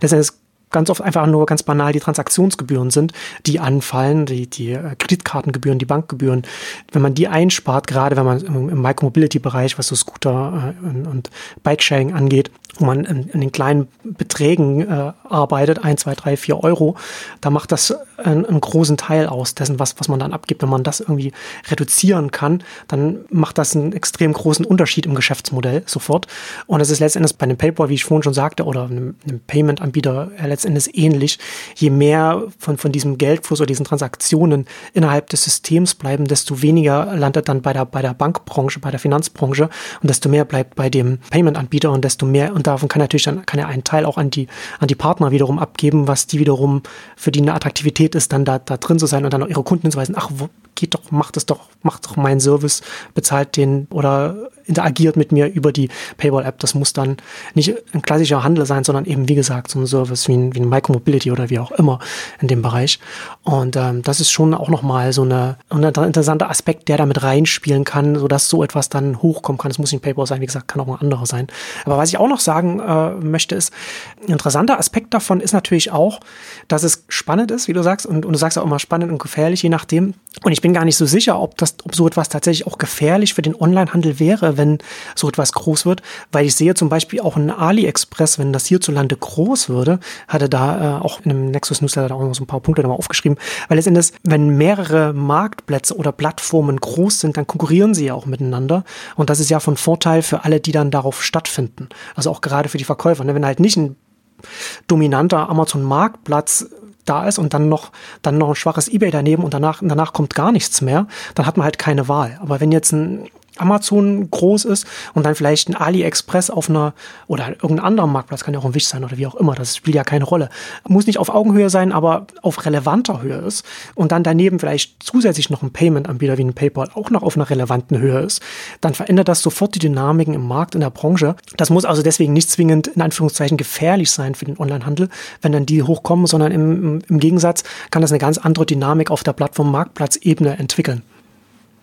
letztendlich ganz oft einfach nur ganz banal die Transaktionsgebühren sind, die anfallen, die, die äh, Kreditkartengebühren, die Bankgebühren. Wenn man die einspart, gerade wenn man im Micromobility-Bereich, was so Scooter äh, und, und Bikesharing angeht, wo man in, in den kleinen Beträgen äh, arbeitet, ein, zwei, drei, vier Euro, da macht das einen, einen großen Teil aus dessen, was, was man dann abgibt. Wenn man das irgendwie reduzieren kann, dann macht das einen extrem großen Unterschied im Geschäftsmodell sofort. Und es ist letztendlich bei einem PayPal, wie ich vorhin schon sagte, oder einem, einem Payment-Anbieter äh, letztendlich ähnlich. Je mehr von, von diesem Geldfluss oder diesen Transaktionen innerhalb des Systems bleiben, desto weniger landet dann bei der, bei der Bankbranche, bei der Finanzbranche und desto mehr bleibt bei dem Payment-Anbieter und desto mehr und davon kann natürlich dann kann er einen Teil auch an die an die Partner wiederum abgeben, was die wiederum für die eine Attraktivität ist, dann da, da drin zu sein und dann auch ihre Kunden hinzuweisen, ach, wo, geht doch, macht es doch, macht doch meinen Service, bezahlt den oder interagiert mit mir über die Paywall-App. Das muss dann nicht ein klassischer Handel sein, sondern eben, wie gesagt, so ein Service wie ein, wie ein Micromobility oder wie auch immer in dem Bereich. Und ähm, das ist schon auch nochmal so eine, ein interessanter Aspekt, der damit reinspielen kann, sodass so etwas dann hochkommen kann. Es muss nicht ein Paywall sein, wie gesagt, kann auch ein anderer sein. Aber was ich auch noch sagen äh, möchte, ist, ein interessanter Aspekt davon ist natürlich auch, dass es spannend ist, wie du sagst, und, und du sagst auch immer spannend und gefährlich, je nachdem. Und ich bin gar nicht so sicher, ob das, ob so etwas tatsächlich auch gefährlich für den Onlinehandel wäre, wenn so etwas groß wird, weil ich sehe zum Beispiel auch ein AliExpress, wenn das hierzulande groß würde, hatte da äh, auch in einem Nexus Newsletter auch noch so ein paar Punkte nochmal aufgeschrieben, weil letztendlich, wenn mehrere Marktplätze oder Plattformen groß sind, dann konkurrieren sie ja auch miteinander und das ist ja von Vorteil für alle, die dann darauf stattfinden. Also auch gerade für die Verkäufer. Ne? Wenn halt nicht ein dominanter Amazon-Marktplatz da ist und dann noch, dann noch ein schwaches Ebay daneben und danach, danach kommt gar nichts mehr, dann hat man halt keine Wahl. Aber wenn jetzt ein Amazon groß ist und dann vielleicht ein AliExpress auf einer oder irgendein anderer Marktplatz, kann ja auch ein Wish sein oder wie auch immer, das spielt ja keine Rolle. Muss nicht auf Augenhöhe sein, aber auf relevanter Höhe ist und dann daneben vielleicht zusätzlich noch ein Payment-Anbieter wie ein PayPal auch noch auf einer relevanten Höhe ist, dann verändert das sofort die Dynamiken im Markt, in der Branche. Das muss also deswegen nicht zwingend in Anführungszeichen gefährlich sein für den Onlinehandel, wenn dann die hochkommen, sondern im, im Gegensatz kann das eine ganz andere Dynamik auf der Plattform-Marktplatzebene entwickeln.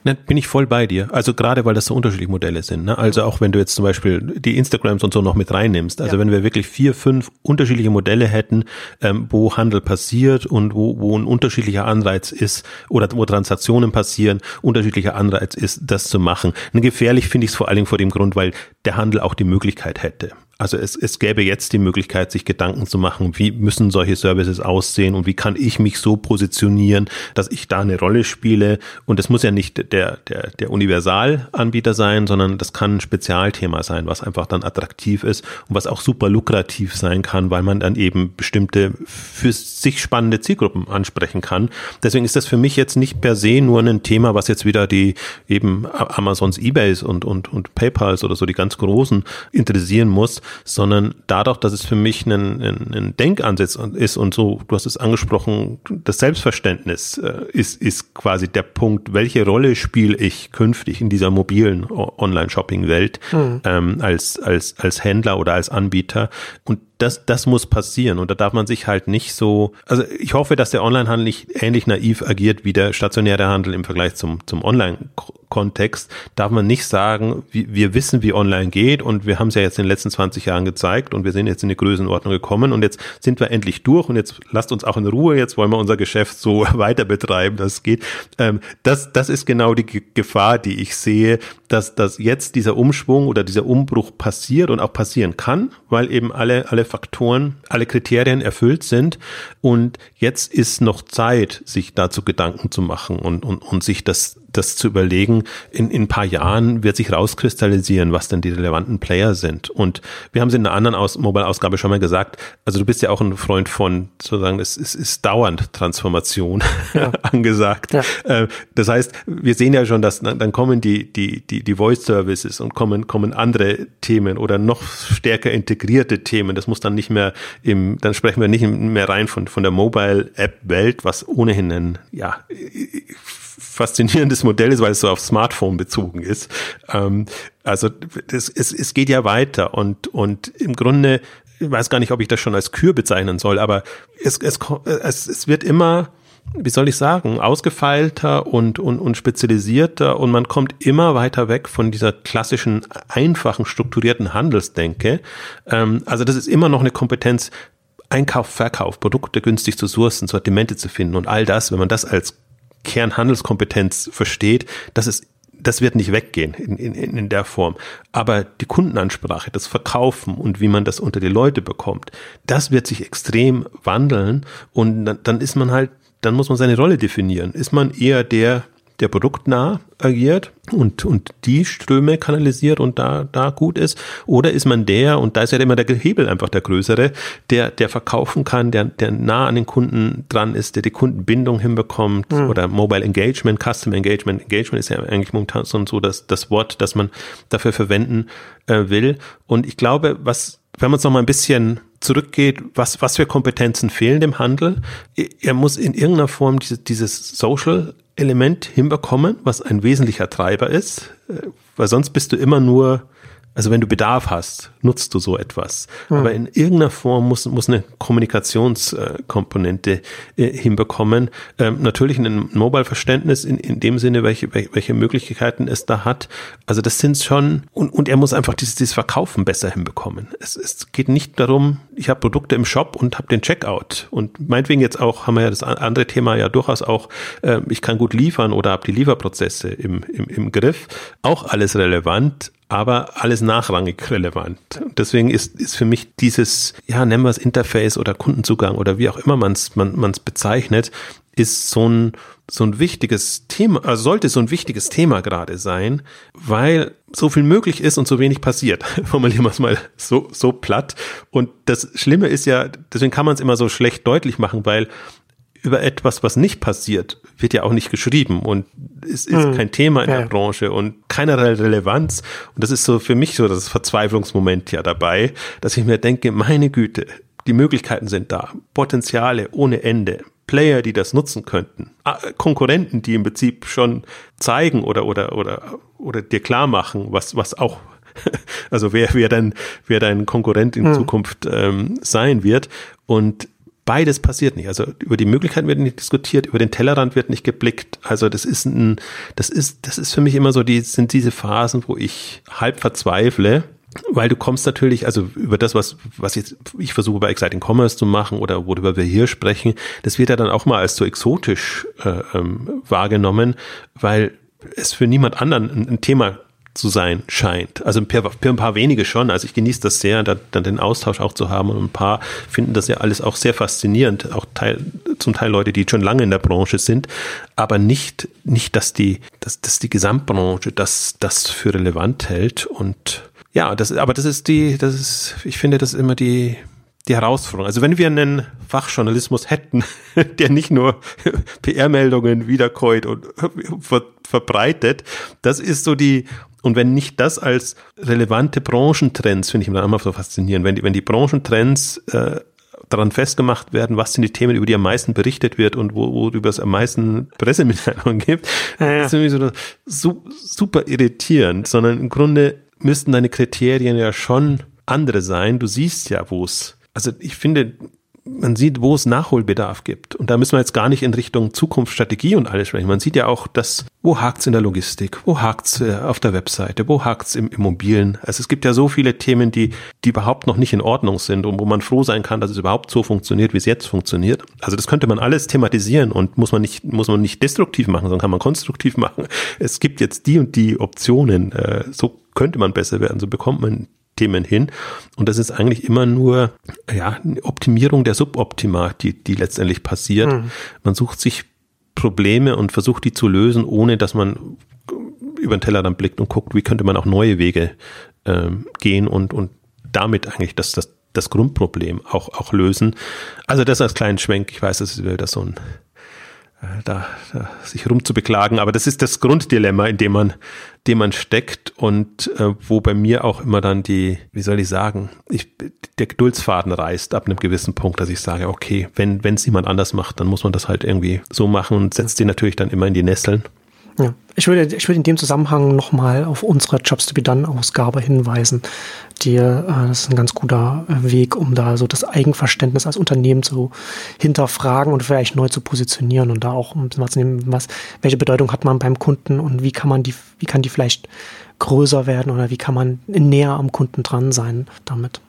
Ne, bin ich voll bei dir. Also gerade weil das so unterschiedliche Modelle sind. Ne? Also auch wenn du jetzt zum Beispiel die Instagrams und so noch mit reinnimmst. Also ja. wenn wir wirklich vier, fünf unterschiedliche Modelle hätten, ähm, wo Handel passiert und wo, wo ein unterschiedlicher Anreiz ist oder wo Transaktionen passieren, unterschiedlicher Anreiz ist, das zu machen. Und gefährlich finde ich es vor allen Dingen vor dem Grund, weil der Handel auch die Möglichkeit hätte. Also es, es gäbe jetzt die Möglichkeit, sich Gedanken zu machen, wie müssen solche Services aussehen und wie kann ich mich so positionieren, dass ich da eine Rolle spiele. Und es muss ja nicht der, der, der Universalanbieter sein, sondern das kann ein Spezialthema sein, was einfach dann attraktiv ist und was auch super lukrativ sein kann, weil man dann eben bestimmte für sich spannende Zielgruppen ansprechen kann. Deswegen ist das für mich jetzt nicht per se nur ein Thema, was jetzt wieder die eben Amazons, Ebays und, und, und PayPals oder so die ganz großen interessieren muss, sondern dadurch, dass es für mich ein, ein, ein Denkansatz ist und so, du hast es angesprochen, das Selbstverständnis äh, ist, ist quasi der Punkt, welche Rolle spiele ich künftig in dieser mobilen Online-Shopping-Welt mhm. ähm, als, als, als Händler oder als Anbieter und das, das muss passieren und da darf man sich halt nicht so, also ich hoffe, dass der Onlinehandel nicht ähnlich naiv agiert wie der stationäre Handel im Vergleich zum, zum Online-Kontext, darf man nicht sagen, wir wissen, wie online geht und wir haben es ja jetzt in den letzten 20 Jahren gezeigt und wir sind jetzt in eine Größenordnung gekommen und jetzt sind wir endlich durch und jetzt lasst uns auch in Ruhe, jetzt wollen wir unser Geschäft so [LAUGHS] weiter betreiben, dass es geht. Ähm, das, das ist genau die Gefahr, die ich sehe, dass, dass jetzt dieser Umschwung oder dieser Umbruch passiert und auch passieren kann, weil eben alle, alle Faktoren, alle Kriterien erfüllt sind. Und jetzt ist noch Zeit, sich dazu Gedanken zu machen und, und, und sich das das zu überlegen, in, in ein paar Jahren wird sich rauskristallisieren, was denn die relevanten Player sind. Und wir haben es in einer anderen Aus Mobile-Ausgabe schon mal gesagt, also du bist ja auch ein Freund von sozusagen, es, es ist dauernd Transformation ja. [LAUGHS] angesagt. Ja. Äh, das heißt, wir sehen ja schon, dass dann kommen die, die, die, die Voice-Services und kommen, kommen andere Themen oder noch stärker integrierte Themen. Das muss dann nicht mehr im, dann sprechen wir nicht mehr rein von, von der Mobile-App-Welt, was ohnehin ein, ja, faszinierendes Modell ist, weil es so auf Smartphone bezogen ist. Ähm, also das, es, es geht ja weiter und, und im Grunde, ich weiß gar nicht, ob ich das schon als Kür bezeichnen soll, aber es, es, es, es wird immer wie soll ich sagen, ausgefeilter und, und, und spezialisierter und man kommt immer weiter weg von dieser klassischen, einfachen, strukturierten Handelsdenke. Ähm, also das ist immer noch eine Kompetenz, Einkauf, Verkauf, Produkte günstig zu sourcen, Sortimente zu finden und all das, wenn man das als Kernhandelskompetenz versteht, das ist das wird nicht weggehen in, in, in der Form. Aber die Kundenansprache, das Verkaufen und wie man das unter die Leute bekommt, das wird sich extrem wandeln und dann, dann ist man halt dann muss man seine Rolle definieren. Ist man eher der, der produktnah agiert und, und die Ströme kanalisiert und da, da gut ist? Oder ist man der, und da ist ja immer der Hebel einfach der größere, der, der verkaufen kann, der, der nah an den Kunden dran ist, der die Kundenbindung hinbekommt mhm. oder Mobile Engagement, Custom Engagement. Engagement ist ja eigentlich momentan so das, das Wort, das man dafür verwenden äh, will. Und ich glaube, was wenn man es noch mal ein bisschen zurückgeht, was, was für Kompetenzen fehlen dem Handel? Er muss in irgendeiner Form diese, dieses Social Element hinbekommen, was ein wesentlicher Treiber ist, äh, weil sonst bist du immer nur also wenn du Bedarf hast, nutzt du so etwas. Mhm. Aber in irgendeiner Form muss, muss eine Kommunikationskomponente äh, hinbekommen. Ähm, natürlich ein Mobile-Verständnis in, in dem Sinne, welche, welche Möglichkeiten es da hat. Also das sind schon, und, und er muss einfach dieses, dieses Verkaufen besser hinbekommen. Es, es geht nicht darum, ich habe Produkte im Shop und habe den Checkout. Und meinetwegen jetzt auch, haben wir ja das andere Thema ja durchaus auch, äh, ich kann gut liefern oder habe die Lieferprozesse im, im, im Griff. Auch alles relevant aber alles nachrangig relevant. Deswegen ist, ist für mich dieses, ja, nennen wir es Interface oder Kundenzugang oder wie auch immer man es man, man's bezeichnet, ist so ein, so ein wichtiges Thema, also sollte so ein wichtiges Thema gerade sein, weil so viel möglich ist und so wenig passiert. [LAUGHS] Formulieren wir es mal so, so platt. Und das Schlimme ist ja, deswegen kann man es immer so schlecht deutlich machen, weil über etwas, was nicht passiert, wird ja auch nicht geschrieben und es ist hm. kein Thema in ja. der Branche und keinerlei Relevanz. Und das ist so für mich so das Verzweiflungsmoment ja dabei, dass ich mir denke, meine Güte, die Möglichkeiten sind da, Potenziale ohne Ende. Player, die das nutzen könnten, ah, Konkurrenten, die im Prinzip schon zeigen oder oder oder oder dir klar machen, was was auch [LAUGHS] also wer wer dein wer dein Konkurrent in hm. Zukunft ähm, sein wird und beides passiert nicht. Also über die Möglichkeiten wird nicht diskutiert, über den Tellerrand wird nicht geblickt. Also das ist ein, das ist, das ist für mich immer so, die sind diese Phasen, wo ich halb verzweifle, weil du kommst natürlich, also über das, was, was jetzt ich versuche bei Exciting Commerce zu machen oder worüber wir hier sprechen, das wird ja dann auch mal als so exotisch äh, ähm, wahrgenommen, weil es für niemand anderen ein, ein Thema zu sein scheint. Also ein paar wenige schon. Also ich genieße das sehr, dann, dann den Austausch auch zu haben. Und ein paar finden das ja alles auch sehr faszinierend. Auch Teil, zum Teil Leute, die schon lange in der Branche sind. Aber nicht, nicht, dass die, dass, dass die Gesamtbranche das, das für relevant hält. Und ja, das, aber das ist die, das ist, ich finde, das ist immer die, die Herausforderung. Also wenn wir einen Fachjournalismus hätten, [LAUGHS] der nicht nur [LAUGHS] PR-Meldungen wiederkäut und [LAUGHS] ver verbreitet, das ist so die, und wenn nicht das als relevante Branchentrends, finde ich immer so faszinierend, wenn die, wenn die Branchentrends äh, daran festgemacht werden, was sind die Themen, über die am meisten berichtet wird und wo, worüber es am meisten Pressemitteilungen [LAUGHS] gibt, ja, ja. ist irgendwie so super irritierend, sondern im Grunde müssten deine Kriterien ja schon andere sein. Du siehst ja, wo es also ich finde, man sieht, wo es Nachholbedarf gibt. Und da müssen wir jetzt gar nicht in Richtung Zukunftsstrategie und alles sprechen. Man sieht ja auch, dass, wo hakt's in der Logistik, wo hakt's äh, auf der Webseite, wo hakt's im Immobilien. Also es gibt ja so viele Themen, die, die überhaupt noch nicht in Ordnung sind und wo man froh sein kann, dass es überhaupt so funktioniert, wie es jetzt funktioniert. Also das könnte man alles thematisieren und muss man nicht, muss man nicht destruktiv machen, sondern kann man konstruktiv [LAUGHS] machen. Es gibt jetzt die und die Optionen. Äh, so könnte man besser werden. So bekommt man Themen hin. Und das ist eigentlich immer nur ja, eine Optimierung der Suboptima, die, die letztendlich passiert. Mhm. Man sucht sich Probleme und versucht die zu lösen, ohne dass man über den Teller dann blickt und guckt, wie könnte man auch neue Wege ähm, gehen und, und damit eigentlich das, das, das Grundproblem auch, auch lösen. Also das als kleinen Schwenk. Ich weiß, das ist wieder so ein äh, da, da sich rumzubeklagen. Aber das ist das Grunddilemma, in dem man, dem man steckt und äh, wo bei mir auch immer dann die, wie soll ich sagen, ich, der Geduldsfaden reißt ab einem gewissen Punkt, dass ich sage, okay, wenn es jemand anders macht, dann muss man das halt irgendwie so machen und setzt die natürlich dann immer in die Nesseln. Ja, ich würde, ich würde in dem Zusammenhang nochmal auf unsere Jobs to be done Ausgabe hinweisen. Die, äh, das ist ein ganz guter äh, Weg, um da so das Eigenverständnis als Unternehmen zu hinterfragen und vielleicht neu zu positionieren und da auch um was, was, welche Bedeutung hat man beim Kunden und wie kann man die, wie kann die vielleicht größer werden oder wie kann man näher am Kunden dran sein damit.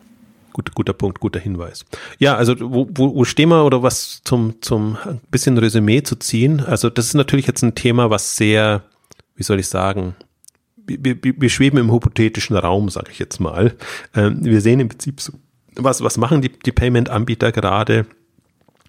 Gut, guter Punkt, guter Hinweis. Ja, also wo, wo, wo stehen wir oder was zum, zum bisschen Resümee zu ziehen? Also das ist natürlich jetzt ein Thema, was sehr, wie soll ich sagen, wir, wir, wir schweben im hypothetischen Raum, sage ich jetzt mal. Ähm, wir sehen im Prinzip, so, was, was machen die, die Payment-Anbieter gerade?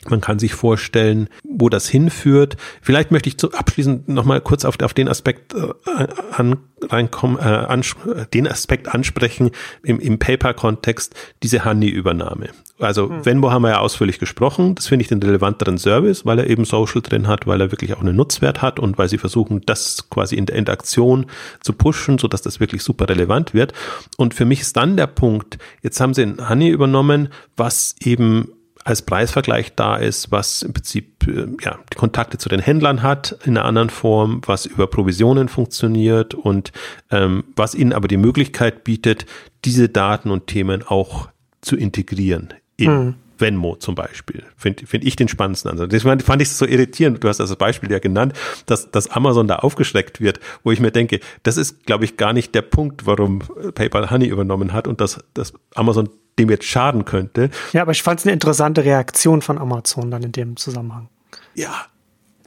Man kann sich vorstellen, wo das hinführt. Vielleicht möchte ich zu abschließend nochmal kurz auf, auf den Aspekt äh, an, reinkommen, äh, ans, den Aspekt ansprechen im, im Paper-Kontext, diese Honey-Übernahme. Also hm. Venmo haben wir ja ausführlich gesprochen. Das finde ich den relevanteren Service, weil er eben Social drin hat, weil er wirklich auch einen Nutzwert hat und weil sie versuchen, das quasi in der Interaktion zu pushen, so dass das wirklich super relevant wird. Und für mich ist dann der Punkt, jetzt haben sie ein Honey übernommen, was eben als Preisvergleich da ist, was im Prinzip äh, ja, die Kontakte zu den Händlern hat in einer anderen Form, was über Provisionen funktioniert und ähm, was ihnen aber die Möglichkeit bietet, diese Daten und Themen auch zu integrieren in hm. Venmo zum Beispiel. Finde find ich den spannendsten Ansatz. Das fand ich so irritierend. Du hast das Beispiel ja genannt, dass, dass Amazon da aufgeschreckt wird, wo ich mir denke, das ist, glaube ich, gar nicht der Punkt, warum PayPal Honey übernommen hat und dass, dass Amazon dem jetzt schaden könnte. Ja, aber ich fand es eine interessante Reaktion von Amazon dann in dem Zusammenhang. Ja,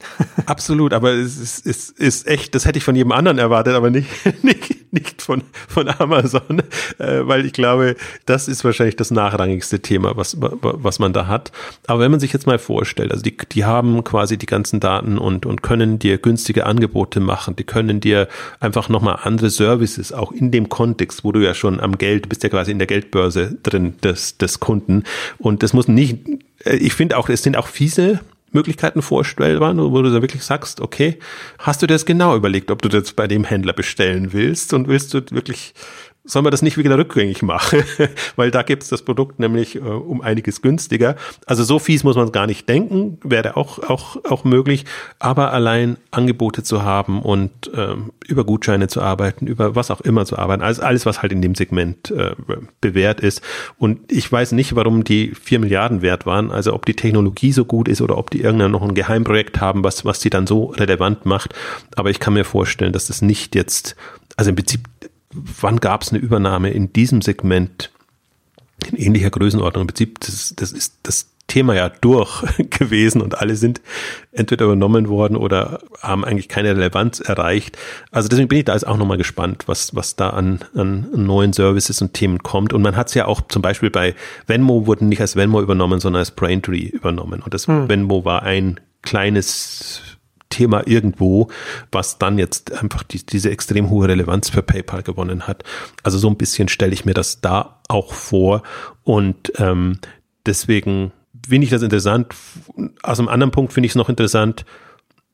[LAUGHS] Absolut, aber es ist, es ist echt, das hätte ich von jedem anderen erwartet, aber nicht, [LAUGHS] nicht, nicht von, von Amazon, äh, weil ich glaube, das ist wahrscheinlich das nachrangigste Thema, was, was man da hat. Aber wenn man sich jetzt mal vorstellt, also die, die haben quasi die ganzen Daten und, und können dir günstige Angebote machen, die können dir einfach nochmal andere Services, auch in dem Kontext, wo du ja schon am Geld, bist ja quasi in der Geldbörse drin des, des Kunden. Und das muss nicht, äh, ich finde auch, es sind auch fiese Möglichkeiten vorstellbar, wo du da wirklich sagst, okay, hast du dir das genau überlegt, ob du das bei dem Händler bestellen willst? Und willst du wirklich soll man das nicht wieder rückgängig machen, [LAUGHS] weil da gibt's das Produkt nämlich äh, um einiges günstiger. Also so fies muss man gar nicht denken, wäre auch, auch, auch möglich, aber allein Angebote zu haben und ähm, über Gutscheine zu arbeiten, über was auch immer zu arbeiten, also alles, was halt in dem Segment äh, bewährt ist. Und ich weiß nicht, warum die vier Milliarden wert waren, also ob die Technologie so gut ist oder ob die irgendein noch ein Geheimprojekt haben, was, was die dann so relevant macht. Aber ich kann mir vorstellen, dass das nicht jetzt, also im Prinzip wann gab es eine Übernahme in diesem Segment in ähnlicher Größenordnung? Im Prinzip, das, das ist das Thema ja durch [LAUGHS] gewesen und alle sind entweder übernommen worden oder haben eigentlich keine Relevanz erreicht. Also deswegen bin ich da jetzt auch nochmal gespannt, was, was da an, an neuen Services und Themen kommt. Und man hat es ja auch zum Beispiel bei Venmo wurden nicht als Venmo übernommen, sondern als Braintree übernommen. Und das hm. Venmo war ein kleines Thema irgendwo, was dann jetzt einfach die, diese extrem hohe Relevanz für PayPal gewonnen hat. Also so ein bisschen stelle ich mir das da auch vor und ähm, deswegen finde ich das interessant. Aus einem anderen Punkt finde ich es noch interessant,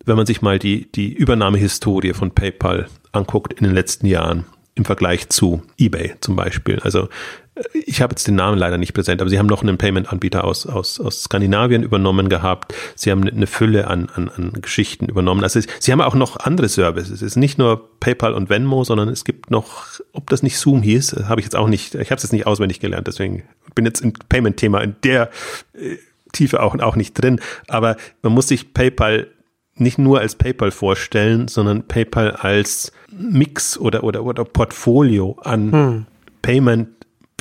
wenn man sich mal die, die Übernahmehistorie von PayPal anguckt in den letzten Jahren im Vergleich zu eBay zum Beispiel. Also ich habe jetzt den Namen leider nicht präsent, aber sie haben noch einen Payment-Anbieter aus, aus, aus Skandinavien übernommen gehabt. Sie haben eine Fülle an, an, an Geschichten übernommen. Also sie haben auch noch andere Services. Es ist nicht nur PayPal und Venmo, sondern es gibt noch, ob das nicht Zoom hieß, habe ich jetzt auch nicht, ich habe es jetzt nicht auswendig gelernt, deswegen bin jetzt im Payment-Thema in der äh, Tiefe auch, auch nicht drin. Aber man muss sich PayPal nicht nur als PayPal vorstellen, sondern PayPal als Mix oder, oder, oder Portfolio an hm. Payment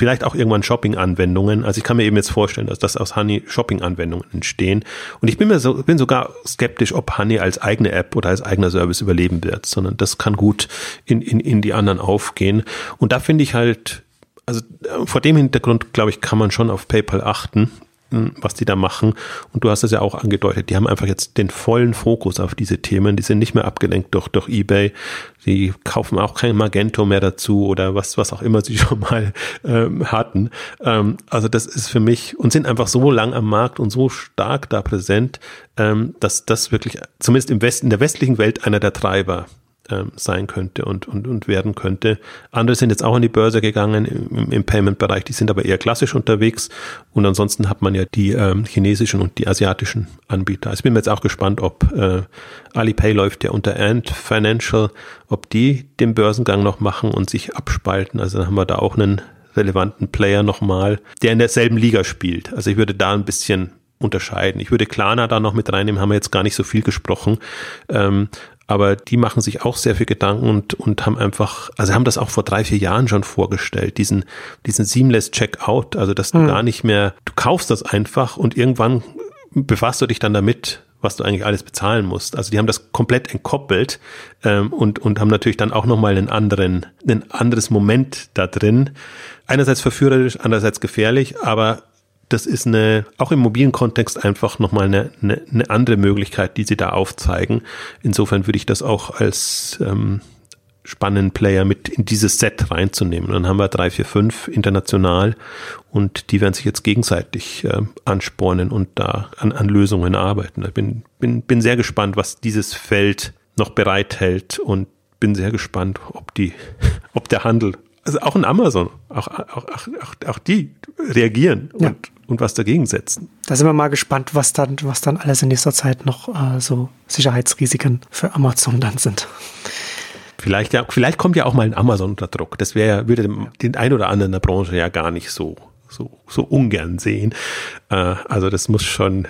vielleicht auch irgendwann Shopping-Anwendungen. Also ich kann mir eben jetzt vorstellen, dass das aus Honey Shopping-Anwendungen entstehen. Und ich bin mir so, bin sogar skeptisch, ob Honey als eigene App oder als eigener Service überleben wird, sondern das kann gut in, in, in die anderen aufgehen. Und da finde ich halt, also vor dem Hintergrund, glaube ich, kann man schon auf PayPal achten was die da machen. Und du hast es ja auch angedeutet, die haben einfach jetzt den vollen Fokus auf diese Themen. Die sind nicht mehr abgelenkt durch, durch eBay. Die kaufen auch kein Magento mehr dazu oder was, was auch immer sie [LAUGHS] schon mal ähm, hatten. Ähm, also das ist für mich und sind einfach so lang am Markt und so stark da präsent, ähm, dass das wirklich zumindest im Westen, in der westlichen Welt einer der Treiber ähm, sein könnte und, und, und werden könnte. Andere sind jetzt auch an die Börse gegangen im, im Payment-Bereich, die sind aber eher klassisch unterwegs und ansonsten hat man ja die ähm, chinesischen und die asiatischen Anbieter. Also ich bin mir jetzt auch gespannt, ob äh, Alipay läuft ja unter Ant Financial, ob die den Börsengang noch machen und sich abspalten. Also dann haben wir da auch einen relevanten Player nochmal, der in derselben Liga spielt. Also ich würde da ein bisschen unterscheiden. Ich würde Klarna da noch mit reinnehmen, haben wir jetzt gar nicht so viel gesprochen. Ähm, aber die machen sich auch sehr viel Gedanken und, und haben einfach, also haben das auch vor drei, vier Jahren schon vorgestellt, diesen, diesen Seamless Checkout, also dass du mhm. gar nicht mehr, du kaufst das einfach und irgendwann befasst du dich dann damit, was du eigentlich alles bezahlen musst. Also die haben das komplett entkoppelt ähm, und, und haben natürlich dann auch nochmal einen anderen, ein anderes Moment da drin. Einerseits verführerisch, andererseits gefährlich, aber das ist eine, auch im mobilen Kontext einfach nochmal eine, eine, eine andere Möglichkeit, die sie da aufzeigen. Insofern würde ich das auch als ähm, spannenden Player mit in dieses Set reinzunehmen. Dann haben wir drei, vier, fünf international und die werden sich jetzt gegenseitig äh, anspornen und da an, an Lösungen arbeiten. Ich bin, bin, bin sehr gespannt, was dieses Feld noch bereithält und bin sehr gespannt, ob die, [LAUGHS] ob der Handel also auch in Amazon, auch, auch, auch, auch die reagieren ja. und was dagegen setzen. Da sind wir mal gespannt, was dann, was dann alles in nächster Zeit noch äh, so Sicherheitsrisiken für Amazon dann sind. Vielleicht, ja, vielleicht kommt ja auch mal ein Amazon unter Druck. Das wäre, würde den ein oder anderen in der Branche ja gar nicht so, so, so ungern sehen. Äh, also das muss schon,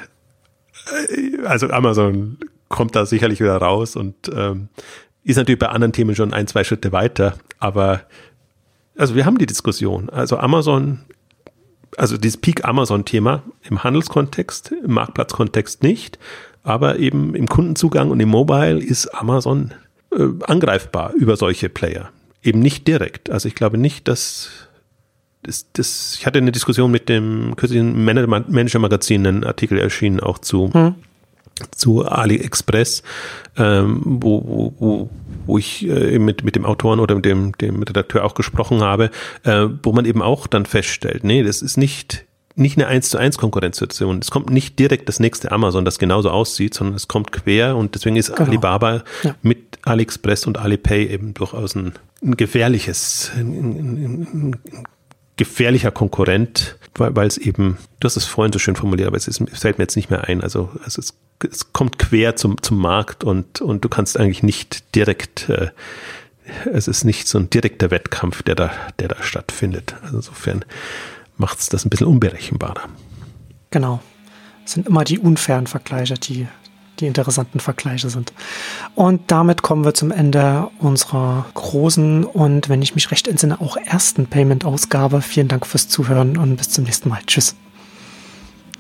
äh, also Amazon kommt da sicherlich wieder raus und ähm, ist natürlich bei anderen Themen schon ein, zwei Schritte weiter, aber also wir haben die Diskussion. Also Amazon, also dieses Peak Amazon-Thema im Handelskontext, im Marktplatzkontext nicht, aber eben im Kundenzugang und im Mobile ist Amazon äh, angreifbar über solche Player. Eben nicht direkt. Also ich glaube nicht, dass das, das, ich hatte eine Diskussion mit dem kürzlichen Manager Magazin, einen Artikel erschienen auch zu, hm zu AliExpress, ähm, wo, wo, wo, wo ich äh, mit, mit dem Autoren oder mit dem, dem Redakteur auch gesprochen habe, äh, wo man eben auch dann feststellt, nee, das ist nicht nicht eine 1 zu 1 Konkurrenzsituation. Es kommt nicht direkt das nächste Amazon, das genauso aussieht, sondern es kommt quer und deswegen ist genau. Alibaba ja. mit AliExpress und Alipay eben durchaus ein, ein gefährliches, ein, ein, ein gefährlicher Konkurrent, weil, weil es eben, du hast es vorhin so schön formuliert, aber es, ist, es fällt mir jetzt nicht mehr ein. Also, also es es kommt quer zum, zum Markt und, und du kannst eigentlich nicht direkt, äh, es ist nicht so ein direkter Wettkampf, der da, der da stattfindet. Also insofern macht es das ein bisschen unberechenbarer. Genau. Es sind immer die unfairen Vergleiche, die die interessanten Vergleiche sind. Und damit kommen wir zum Ende unserer großen und, wenn ich mich recht entsinne, auch ersten Payment-Ausgabe. Vielen Dank fürs Zuhören und bis zum nächsten Mal. Tschüss.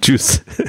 Tschüss. [LAUGHS]